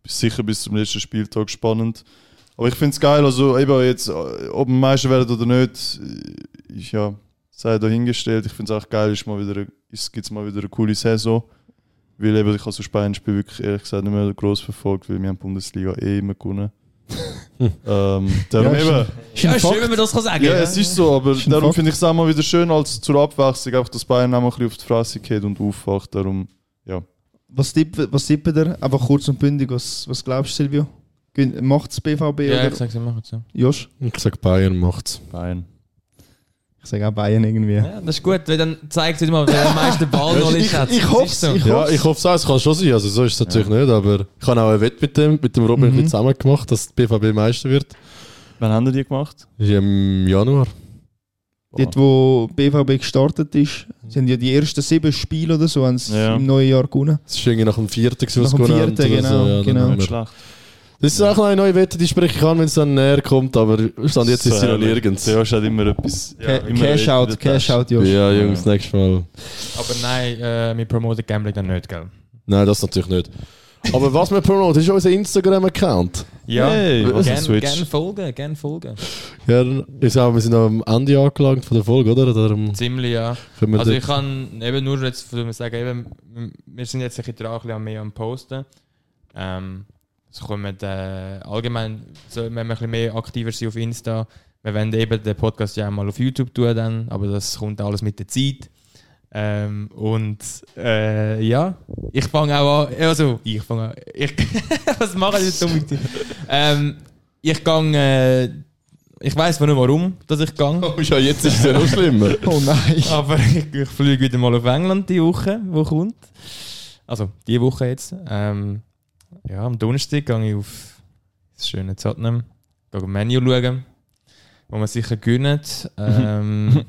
sicher bis zum letzten Spieltag spannend. Aber ich finde es geil, also eben jetzt, ob wir Meister werden oder nicht, ist ja, sei dahingestellt. Ich finde es auch geil, ist, gibt's mal wieder eine coole Saison. Weil eben, ich habe so Spanien-Spiel wirklich ehrlich gesagt nicht mehr groß verfolgt, weil wir haben Bundesliga eh immer gewonnen. [LAUGHS] ähm, darum Ja, eben, Ist Ja, schön, wenn man das kann sagen ja, kann. es ist so, aber Ist darum finde ich es auch mal wieder schön als zur Abwechslung, einfach, dass Bayern auch mal ein bisschen auf die Fresse geht und aufwacht. Darum, ja. Was tippt was tippt ihr? Einfach kurz und bündig, was, was glaubst du, Silvio? Macht es BVB Ja, oder ich sag's, ich mach es so. Josh? Ich sag Bayern macht's. Bayern. Ich sage auch Bayern irgendwie. Ja, das ist gut, weil dann zeigt es mal, wer am meisten Ball-Knowledge hat. [LAUGHS] ich hoff's, ist so. ich Ja, ich hoffe es auch, es kann schon sein. Also so ist es natürlich nicht, aber ich habe auch ein Wett mit dem, mit dem Robin bisschen zusammen gemacht, dass die BVB Meister wird. Wann haben die gemacht? Im Januar. Dort, wo BVB gestartet ist, sind ja die ersten sieben Spiele oder so, haben sie Ja. im neuen Jahr gewonnen. Das ist irgendwie nach dem vierten, gewesen, Nach was dem vierten, genau, Ja, dann genau. Nicht schlecht. Das ist auch noch eine neue Wette, die spreche ich an, wenn es dann näher kommt, aber stand jetzt ist sie noch nirgends. Josh hat immer etwas. Ca- immer Cash wieder out, Test. Cash out, Josh. Ja, Jungs, nächstes Mal. Aber nein, äh, wir promoten Gambling dann nicht, gell? Nein, das natürlich nicht. Aber was wir promoten, ist unser Instagram-Account. Ja, Hey, was gern, ein Switch. gern folgen, gern folgen. Ja, ich sage, wir sind am Ende angelangt von der Folge, oder? Darum Ziemlich, ja. können wir Also ich kann eben nur jetzt sagen, eben, wir sind jetzt ein bisschen dran, ein bisschen mehr am Posten. Ähm, es kommen äh, allgemein, wenn wir ein bisschen mehr aktiver sind auf Insta, wir werden eben den Podcast ja auch mal auf YouTube tun dann, aber das kommt alles mit der Zeit. Ähm, und äh, ja, ich fange auch an, also ich fange an, ich, [LAUGHS] was mache ich jetzt dumm mit dir? Ähm, ich gehe, äh, ich weiß nicht warum, dass ich gehe. Oh ja, jetzt ist es ja noch schlimmer. [LAUGHS] Oh nein. Aber ich, ich fliege wieder mal auf England die Woche, wo kommt. Also die Woche jetzt. Ähm, ja, am Donnerstag gehe ich auf das schöne Tottenham. Gehe ein Menu schauen, wo man sicher gönnt. [LAUGHS] Ähm,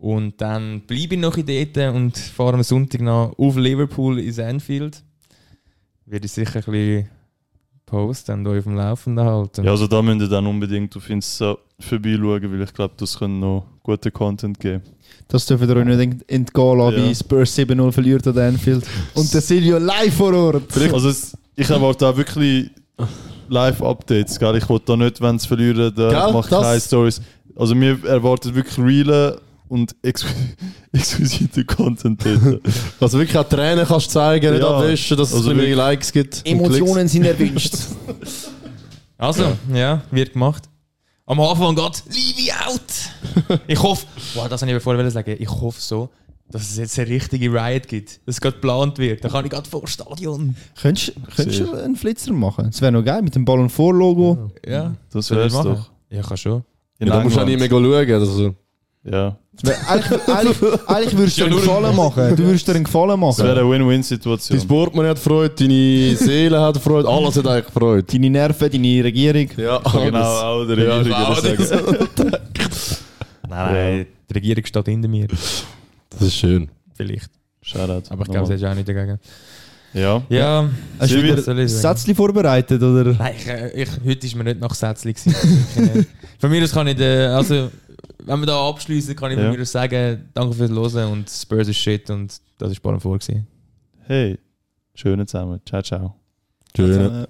und dann bleibe ich noch in dort und fahre am Sonntag noch auf Liverpool ins Anfield. Werde ich sicher ein bisschen posten und euch auf dem Laufenden halten. Ja, also da müsst ihr dann unbedingt auf Insta vorbeischauen, weil ich glaube, das könnte noch guten Content geben. Das dürfen ihr euch nicht ent- entgehen lassen, Ja. wie Spurs 7-0 verliert an Anfield. Und der Silvio live vor Ort. Also es, ich erwarte auch wirklich Live-Updates, gell? Ich wollte da nicht, wenn sie verlieren, da mache ich keine Stories. Also mir erwartet wirklich reale und exqu [LAUGHS] exquisiten Content dort. [LAUGHS] Also wirklich auch Tränen kannst du zeigen, nicht Ja. abwischen, dass es Also wirklich- mehr Likes gibt. und Emotionen sind erwünscht. [LAUGHS] Also, ja. wird gemacht. Am Anfang geht Leave out! ich hoffe, wow, das habe ich vorher sagen ich hoffe so, dass es jetzt eine richtige Riot gibt, dass es gerade geplant wird. Dann kann ich gerade vor das Stadion. Könntest könntest du einen Flitzer machen? Das wäre noch geil, mit dem Ballon 4 Logo. Ja, Das wär's machen? doch. Ja, kann schon. Ja, da musst du auch nicht mehr schauen. Also. Ja. Eigentlich, eigentlich, eigentlich würdest du [LAUGHS] dir einen Gefallen machen. Du würdest dir einen Gefallen Das wäre machen. eine Dein Win-Win-Situation. Portemonnaie hat Freude, deine [LAUGHS] Seele hat Freude, alles hat eigentlich Freude. Deine Nerven, deine Regierung. Ja, Genau, auch der Ja, Regierung auch würde ich sagen. [LAUGHS] Nein, nein, die Regierung steht hinter mir. Das ist schön. Vielleicht. Shoutout. Aber ich glaube, sie ist auch nicht dagegen. Ja. Ja, Hast du wieder sagen? Sätzchen vorbereitet, oder? Nein, ich, äh, ich, heute ist mir nicht nach gewesen. Nicht. Von mir aus kann ich, äh, also, wenn wir da abschließen, kann ich Ja. von mir aus sagen, danke fürs Hören und Spurs ist shit und das ist Ballon vor gewesen. Hey, schöne zusammen. Ciao, ciao. Schön. Äh,